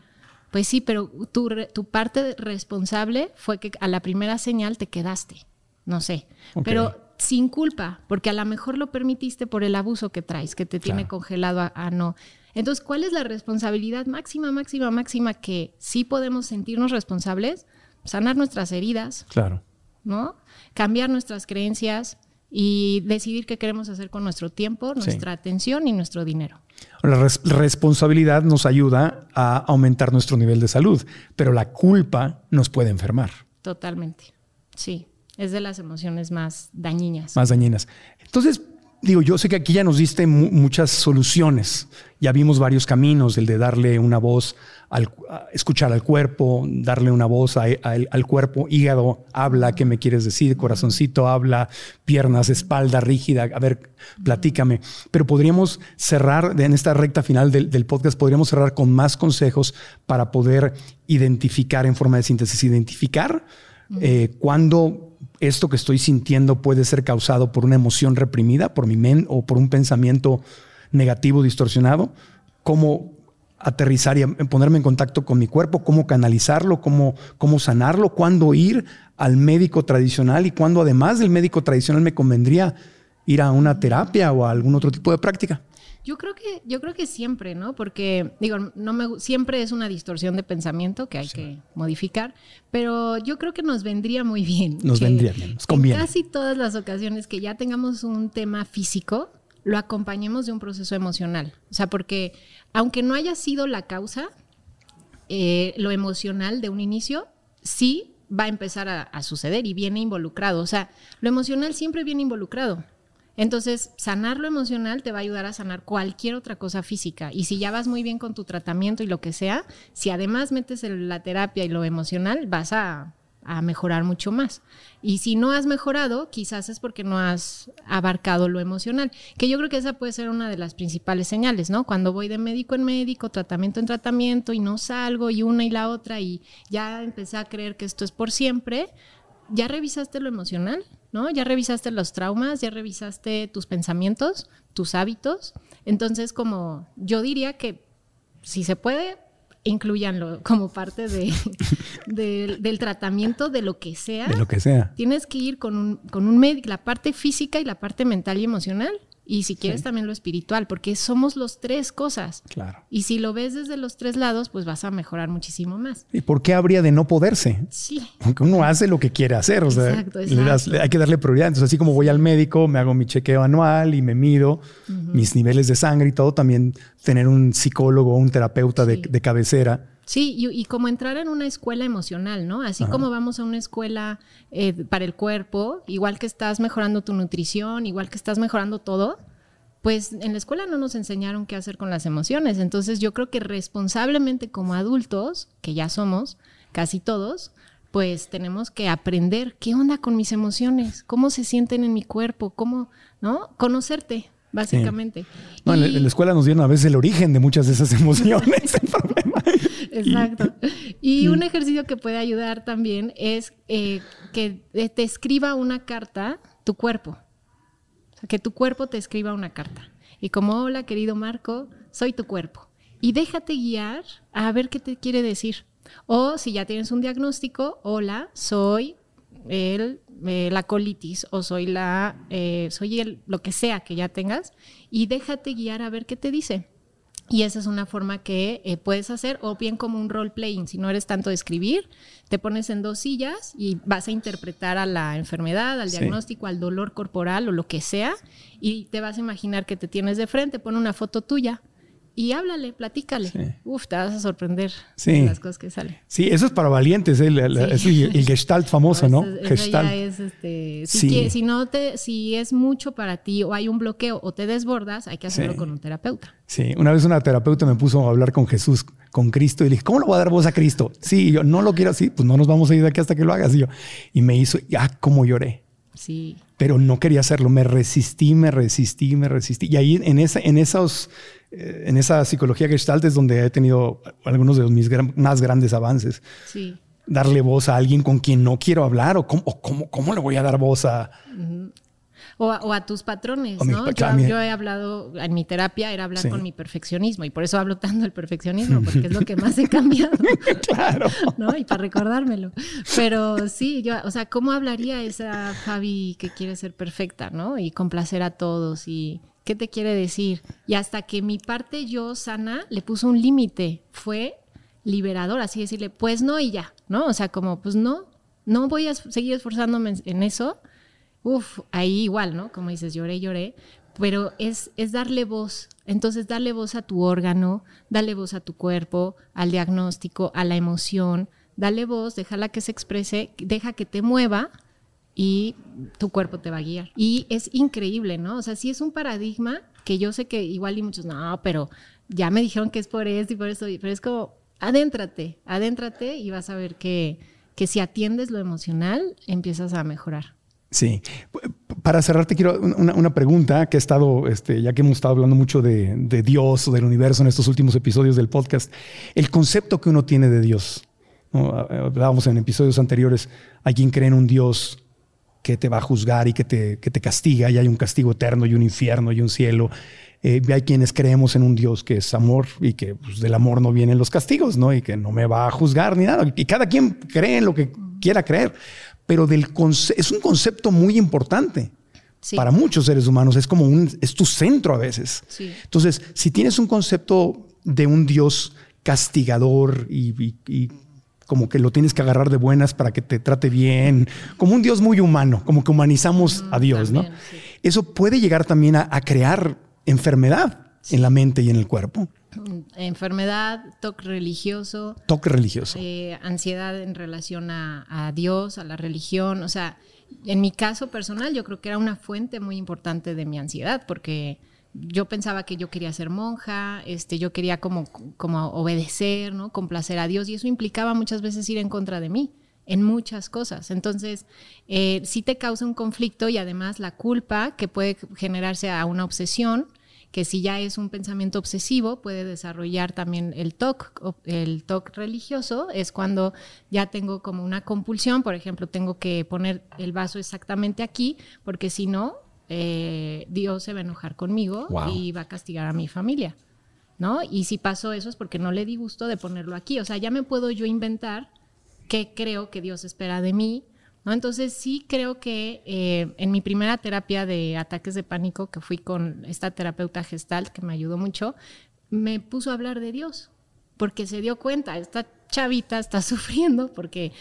Pues sí, pero tu, tu parte responsable fue que a la primera señal te quedaste. No sé. Pero sin culpa, porque a lo mejor lo permitiste por el abuso que traes, que te tiene congelado a no. Entonces, ¿cuál es la responsabilidad máxima, máxima, máxima que sí podemos sentirnos responsables? Sanar nuestras heridas. Claro. ¿No? Cambiar nuestras creencias y decidir qué queremos hacer con nuestro tiempo, nuestra atención y nuestro dinero. La responsabilidad nos ayuda a aumentar nuestro nivel de salud, pero la culpa nos puede enfermar. Totalmente. Sí, es de las emociones más dañinas. Más dañinas. Entonces, digo, yo sé que aquí ya nos diste muchas soluciones. Ya vimos varios caminos, el de darle una voz, al, escuchar al cuerpo, darle una voz al cuerpo, hígado, habla, ¿qué me quieres decir? Corazoncito, habla, piernas, espalda rígida, a ver, platícame. Pero podríamos cerrar, en esta recta final del, del podcast, podríamos cerrar con más consejos para poder identificar en forma de síntesis, identificar eh, cuando esto que estoy sintiendo puede ser causado por una emoción reprimida, por mi mente o por un pensamiento negativo distorsionado, cómo aterrizar y ponerme en contacto con mi cuerpo, cómo canalizarlo, cómo, cómo sanarlo, cuándo ir al médico tradicional y cuándo además del médico tradicional me convendría ir a una terapia o a algún otro tipo de práctica. Yo creo que, yo creo que siempre, ¿no? Porque, digo, no me, siempre es una distorsión de pensamiento que hay que modificar, pero yo creo que nos vendría muy bien. Nos vendría bien, nos conviene. En casi todas las ocasiones que ya tengamos un tema físico, lo acompañemos de un proceso emocional. O sea, porque aunque no haya sido la causa, eh, lo emocional de un inicio, sí va a empezar a suceder y viene involucrado. O sea, lo emocional siempre viene involucrado. Entonces, sanar lo emocional te va a ayudar a sanar cualquier otra cosa física. Y si ya vas muy bien con tu tratamiento y lo que sea, si además metes la terapia y lo emocional, vas a, a mejorar mucho más. Y si no has mejorado, quizás es porque no has abarcado lo emocional, que yo creo que esa puede ser una de las principales señales, ¿no? Cuando voy de médico en médico, tratamiento en tratamiento y no salgo y una y la otra y ya empecé a creer que esto es por siempre, ¿ya revisaste lo emocional? ¿No? ¿Ya revisaste los traumas? ¿Ya revisaste tus pensamientos, tus hábitos? Entonces, como yo diría que si se puede, incluyanlo como parte <laughs> de, del tratamiento de lo que sea. De lo que sea. Tienes que ir con un, con un médico, la parte física y la parte mental y emocional. Y si quieres también lo espiritual, porque somos los tres cosas. Claro. Y si lo ves desde los tres lados, pues vas a mejorar muchísimo más. ¿Y por qué habría de no poderse? Sí. Aunque uno hace lo que quiere hacer, o sea, Exacto, le das- exacto. hay que darle prioridad. Entonces, así como voy al médico, me hago mi chequeo anual y me mido mis niveles de sangre y todo, también tener un psicólogo o un terapeuta de cabecera. Sí, y, y como entrar en una escuela emocional, ¿no? Así como vamos a una escuela eh, para el cuerpo, igual que estás mejorando tu nutrición, igual que estás mejorando todo, pues en la escuela no nos enseñaron qué hacer con las emociones. Entonces yo creo que responsablemente como adultos, que ya somos casi todos, pues tenemos que aprender qué onda con mis emociones, cómo se sienten en mi cuerpo, cómo, ¿no? Conocerte, básicamente. No, en, la, Y- en la escuela nos dieron a veces el origen de muchas de esas <laughs> emociones. el problema. Exacto. Y un ejercicio que puede ayudar también es eh, que te escriba una carta tu cuerpo. O sea, que tu cuerpo te escriba una carta. Y como, hola, querido Marco, soy tu cuerpo. Y déjate guiar a ver qué te quiere decir. O si ya tienes un diagnóstico, hola, soy el, eh, la colitis o soy la, eh, soy el, lo que sea que ya tengas. Y déjate guiar a ver qué te dice. Y esa es una forma que eh, puedes hacer, o bien como un role playing. Si no eres tanto de escribir, te pones en dos sillas y vas a interpretar a la enfermedad, al Sí. diagnóstico, al dolor corporal o lo que sea, y te vas a imaginar que te tienes de frente, pon una foto tuya y háblale, platícale. Sí. Uf, te vas a sorprender Sí. de las cosas que salen. Sí, eso es para valientes, ¿eh? La- la- Sí. es el, el gestalt famoso, <laughs> ¿no? Eso- Gestalt. ya es, este, si, Sí. quie- si no te, si es mucho para ti o hay un bloqueo o te desbordas, hay que hacerlo con un terapeuta. Sí, una vez una terapeuta me puso a hablar con Jesús, con Cristo, y le dije, ¿cómo le voy a dar voz a Cristo? Sí, y yo no lo quiero así, pues no nos vamos a ir de aquí hasta que lo hagas. Y yo, y me hizo, ah, cómo lloré. Sí. Pero no quería hacerlo, me resistí, me resistí, me resistí. Y ahí en esa, en esos, eh, en esa psicología gestalt es donde he tenido algunos de mis gran- más grandes avances. Sí. Darle voz a alguien con quien no quiero hablar o cómo, o cómo, cómo le voy a dar voz a... O a, o a tus patrones, ¿no? pa- Yo, he hablado, en mi terapia era hablar Sí. con mi perfeccionismo y por eso hablo tanto del perfeccionismo, <laughs> porque es lo que más he cambiado, <laughs> Claro. <laughs> ¿no? Y para recordármelo. Pero sí, yo, o sea, ¿cómo hablaría esa Fabi que quiere ser perfecta, ¿no? Y complacer a todos y qué te quiere decir. Y hasta que mi parte yo sana le puso un límite, fue liberador, así decirle, pues no y ya, ¿no? O sea, como, pues no, no voy a seguir esforzándome en eso. Uf, ahí igual, ¿no? Como dices, lloré, lloré. Pero es, es darle voz. Entonces, darle voz a tu órgano, darle voz a tu cuerpo, al diagnóstico, a la emoción. Dale voz, déjala que se exprese, deja que te mueva y tu cuerpo te va a guiar. Y es increíble, ¿no? O sea, sí es un paradigma que yo sé que igual y muchos, no, pero ya me dijeron que es por esto y por esto, pero es como, adéntrate, adéntrate y vas a ver que, que si atiendes lo emocional, empiezas a mejorar. Sí. Para cerrar, te quiero una, una pregunta que he estado, este, ya que hemos estado hablando mucho de, de Dios o del universo en estos últimos episodios del podcast, el concepto que uno tiene de Dios. ¿no? Hablábamos en episodios anteriores, hay quien cree en un Dios que te va a juzgar y que te, que te castiga, y hay un castigo eterno y un infierno y un cielo. Eh, hay quienes creemos en un Dios que es amor y que pues, del amor no vienen los castigos, ¿no? Y que no me va a juzgar ni nada. Y cada quien cree en lo que quiera creer, pero del es un concepto muy importante Sí. para muchos seres humanos. Es como un, es tu centro a veces. Sí. Entonces, si tienes un concepto de un Dios castigador y, y- y como que lo tienes que agarrar de buenas para que te trate bien, como un Dios muy humano, como que humanizamos a Dios, también, ¿no? sí. Eso puede llegar también a, a crear enfermedad en la mente y en el cuerpo. Enfermedad, toque religioso, Toque religioso. eh, ansiedad en relación a, a Dios, a la religión. O sea, en mi caso personal, yo creo que era una fuente muy importante de mi ansiedad, porque yo pensaba que yo quería ser monja, este, yo quería como, como obedecer, ¿no? Complacer a Dios, y eso implicaba muchas veces ir en contra de mí. en muchas cosas. Entonces, eh, sí te causa un conflicto y además la culpa que puede generarse a una obsesión, que si ya es un pensamiento obsesivo, puede desarrollar también el TOC, el TOC religioso, es cuando ya tengo como una compulsión, por ejemplo, tengo que poner el vaso exactamente aquí, porque si no, eh, Dios se va a enojar conmigo y va a castigar a mi familia. ¿No? Y si pasó eso es porque no le di gusto de ponerlo aquí. O sea, ya me puedo yo inventar qué creo que Dios espera de mí. Entonces sí creo que eh, en mi primera terapia de ataques de pánico, que fui con esta terapeuta gestal, que me ayudó mucho, me puso a hablar de Dios, porque se dio cuenta, esta chavita está <laughs> sufriendo porque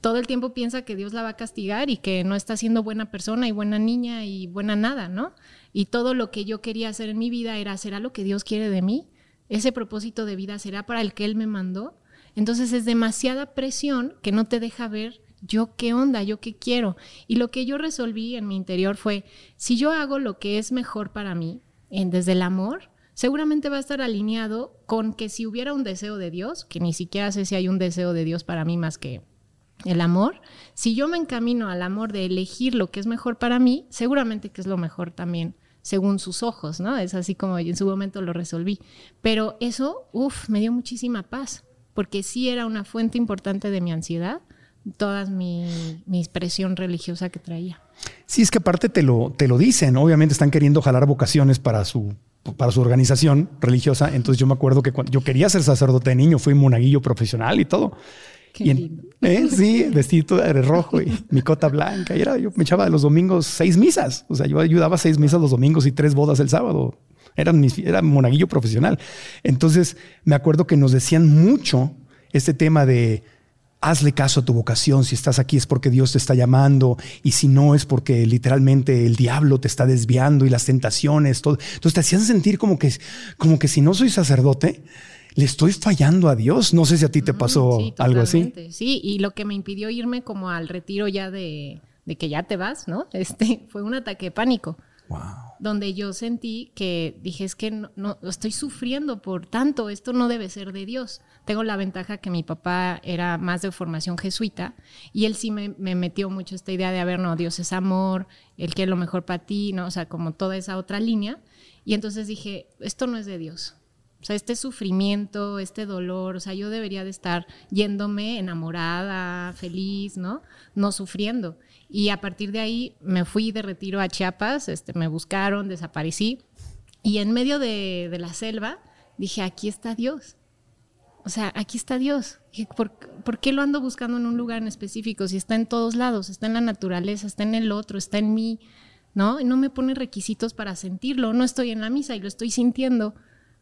todo el tiempo piensa que Dios la va a castigar y que no está siendo buena persona y buena niña y buena nada, ¿no? Y todo lo que yo quería hacer en mi vida era a lo que Dios quiere de mí. Ese propósito de vida será para el que Él me mandó. Entonces es demasiada presión que no te deja ver yo qué onda, yo qué quiero. Y lo que yo resolví en mi interior fue, si yo hago lo que es mejor para mí, en, desde el amor, seguramente va a estar alineado con que si hubiera un deseo de Dios, que ni siquiera sé si hay un deseo de Dios para mí más que el amor, si yo me encamino al amor de elegir lo que es mejor para mí, seguramente que es lo mejor también según sus ojos, ¿no? Es así como en su momento lo resolví. Pero eso, uff, me dio muchísima paz porque sí era una fuente importante de mi ansiedad, toda mi, mi expresión religiosa que traía. Sí, es que aparte te lo, te lo dicen, obviamente están queriendo jalar vocaciones para su, para su organización religiosa, entonces yo me acuerdo que cuando yo quería ser sacerdote de niño, fui monaguillo profesional y todo. Qué lindo. ¿eh? Sí, vestido de rojo y mi cota blanca. Y era, yo me echaba los domingos seis misas. O sea, yo ayudaba seis misas los domingos y tres bodas el sábado. Era, era monaguillo profesional. Entonces me acuerdo que nos decían mucho este tema de hazle caso a tu vocación. Si estás aquí es porque Dios te está llamando y si no es porque literalmente el diablo te está desviando y las tentaciones, todo. Entonces te hacían sentir como que, como que si no soy sacerdote, le estoy fallando a Dios. No sé si a ti te pasó algo así. Sí, y lo que me impidió irme como al retiro ya de, de que ya te vas, ¿no? <laughs> Este fue un ataque de pánico. Donde yo sentí que dije, es que no, estoy sufriendo por tanto, esto no debe ser de Dios. Tengo la ventaja que mi papá era más de formación jesuita y él sí me, metió mucho esta idea de, a no, Dios es amor, Él quiere lo mejor para ti, ¿no? O sea, como toda esa otra línea. Y entonces dije, esto no es de Dios. O sea, este sufrimiento, este dolor, o sea, yo debería de estar yéndome enamorada, feliz, ¿no? No sufriendo. Y a partir de ahí me fui de retiro a Chiapas, este, me buscaron, desaparecí. Y en medio de, la selva dije, aquí está Dios. O sea, aquí está Dios. ¿por, ¿por, qué lo ando buscando en un lugar en específico? Si está en todos lados, está en la naturaleza, está en el otro, está en mí, ¿no? No me pone requisitos para sentirlo. No estoy en la misa y lo estoy sintiendo.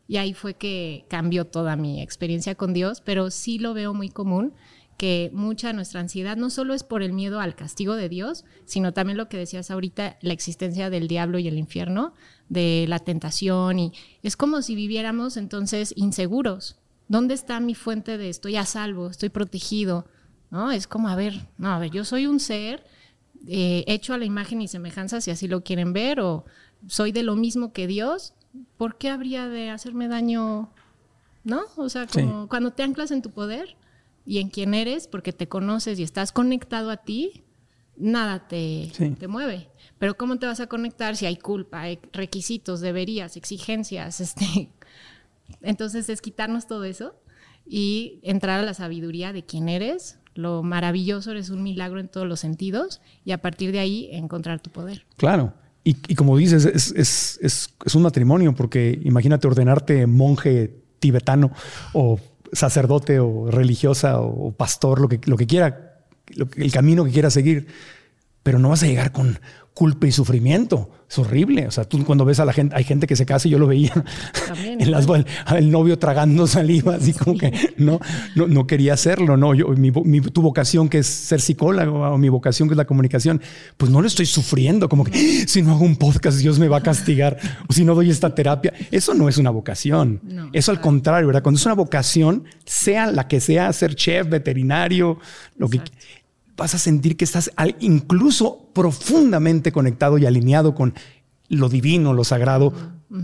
Y ahí fue que cambió toda mi experiencia con Dios, pero sí lo veo muy común que mucha de nuestra ansiedad no solo es por el miedo al castigo de Dios, sino también lo que decías ahorita, la existencia del diablo y el infierno, de la tentación, y es como si viviéramos entonces inseguros. ¿Dónde está mi fuente de estoy a salvo, estoy protegido? ¿No? Es como, a ver, no, a ver, yo soy un ser eh, hecho a la imagen y semejanza, si así lo quieren ver, o soy de lo mismo que Dios, ¿por qué habría de hacerme daño? ¿No? O sea, como cuando te anclas en tu poder, y en quién eres, porque te conoces y estás conectado a ti, nada te, te mueve. Pero ¿cómo te vas a conectar si hay culpa, hay requisitos, deberías, exigencias? <laughs> Este? Entonces es quitarnos todo eso y entrar a la sabiduría de quién eres, lo maravilloso, eres un milagro en todos los sentidos y a partir de ahí encontrar tu poder. Claro. Y, como dices, es, es, es un matrimonio, porque imagínate ordenarte monje tibetano o sacerdote o religiosa o pastor, lo que, lo que quiera, el camino que quiera seguir, pero no vas a llegar con culpa y sufrimiento. Es horrible. O sea, tú cuando ves a la gente, hay gente que se casa y yo lo veía en las, <laughs> el novio tragando saliva, así como que no, no, no, quería hacerlo. No, yo, mi, tu vocación que es ser psicólogo o mi vocación que es la comunicación, pues no lo estoy sufriendo. Como que si no hago un podcast, Dios me va a castigar o si no doy esta terapia. Eso no es una vocación. Eso al contrario, ¿verdad? Cuando es una vocación, sea la que sea, ser chef, veterinario, lo que vas a sentir que estás incluso profundamente conectado y alineado con lo divino, lo sagrado,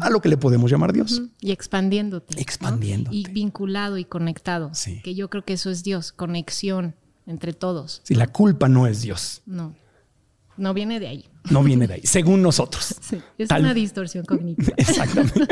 a lo que le podemos llamar Dios. Y expandiéndote. Expandiéndote. Y vinculado y conectado. Que yo creo que eso es Dios, conexión. entre todos. Si la culpa no es Dios. No, no viene de ahí. No viene de ahí, según nosotros. <laughs> Sí, es Tal- una distorsión cognitiva. <laughs> Exactamente.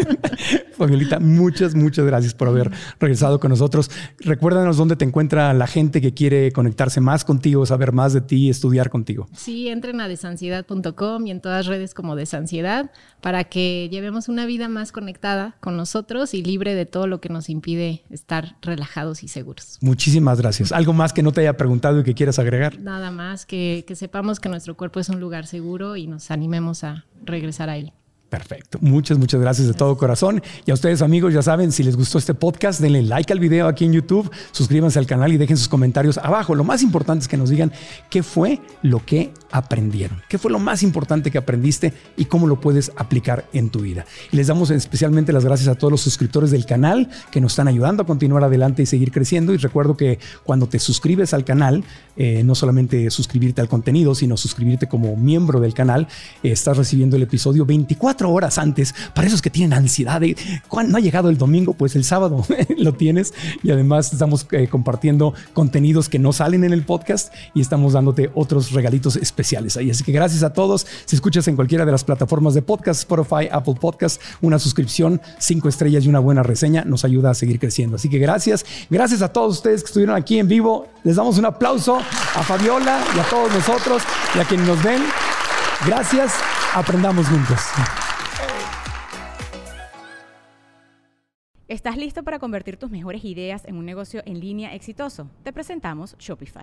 Fabiola, muchas, muchas gracias por haber regresado con nosotros. Recuérdanos dónde te encuentra la gente que quiere conectarse más contigo, saber más de ti, estudiar contigo. Sí, entren a desansiedad.com y en todas redes como Desansiedad para que llevemos una vida más conectada con nosotros y libre de todo lo que nos impide estar relajados y seguros. Muchísimas gracias. ¿Algo más que no te haya preguntado y que quieras agregar? Nada más que, que sepamos que nuestro cuerpo es un lugar seguro y nos animemos a regresar a él. Perfecto. Muchas, muchas gracias de todo corazón. Y a ustedes, amigos, ya saben, si les gustó este podcast, denle like al video aquí en YouTube, suscríbanse al canal y dejen sus comentarios abajo. Lo más importante es que nos digan qué fue lo que aprendieron, qué fue lo más importante que aprendiste y cómo lo puedes aplicar en tu vida. Y les damos especialmente las gracias a todos los suscriptores del canal que nos están ayudando a continuar adelante y seguir creciendo. Y recuerdo que cuando te suscribes al canal, eh, no solamente suscribirte al contenido, sino suscribirte como miembro del canal, eh, estás recibiendo el episodio 24 horas antes. Para esos que tienen ansiedad de cuándo ha llegado el domingo, pues el sábado <laughs> lo tienes. Y además estamos eh, compartiendo contenidos que no salen en el podcast y estamos dándote otros regalitos especiales Así que gracias a todos. Si escuchas en cualquiera de las plataformas de podcast, Spotify, Apple Podcast, una suscripción, cinco estrellas y una buena reseña nos ayuda a seguir creciendo. Así que gracias. Gracias a todos ustedes que estuvieron aquí en vivo. Les damos un aplauso a Fabiola y a todos nosotros y a quienes nos ven. Gracias. Aprendamos juntos. ¿Estás listo para convertir tus mejores ideas en un negocio en línea exitoso? Te presentamos Shopify.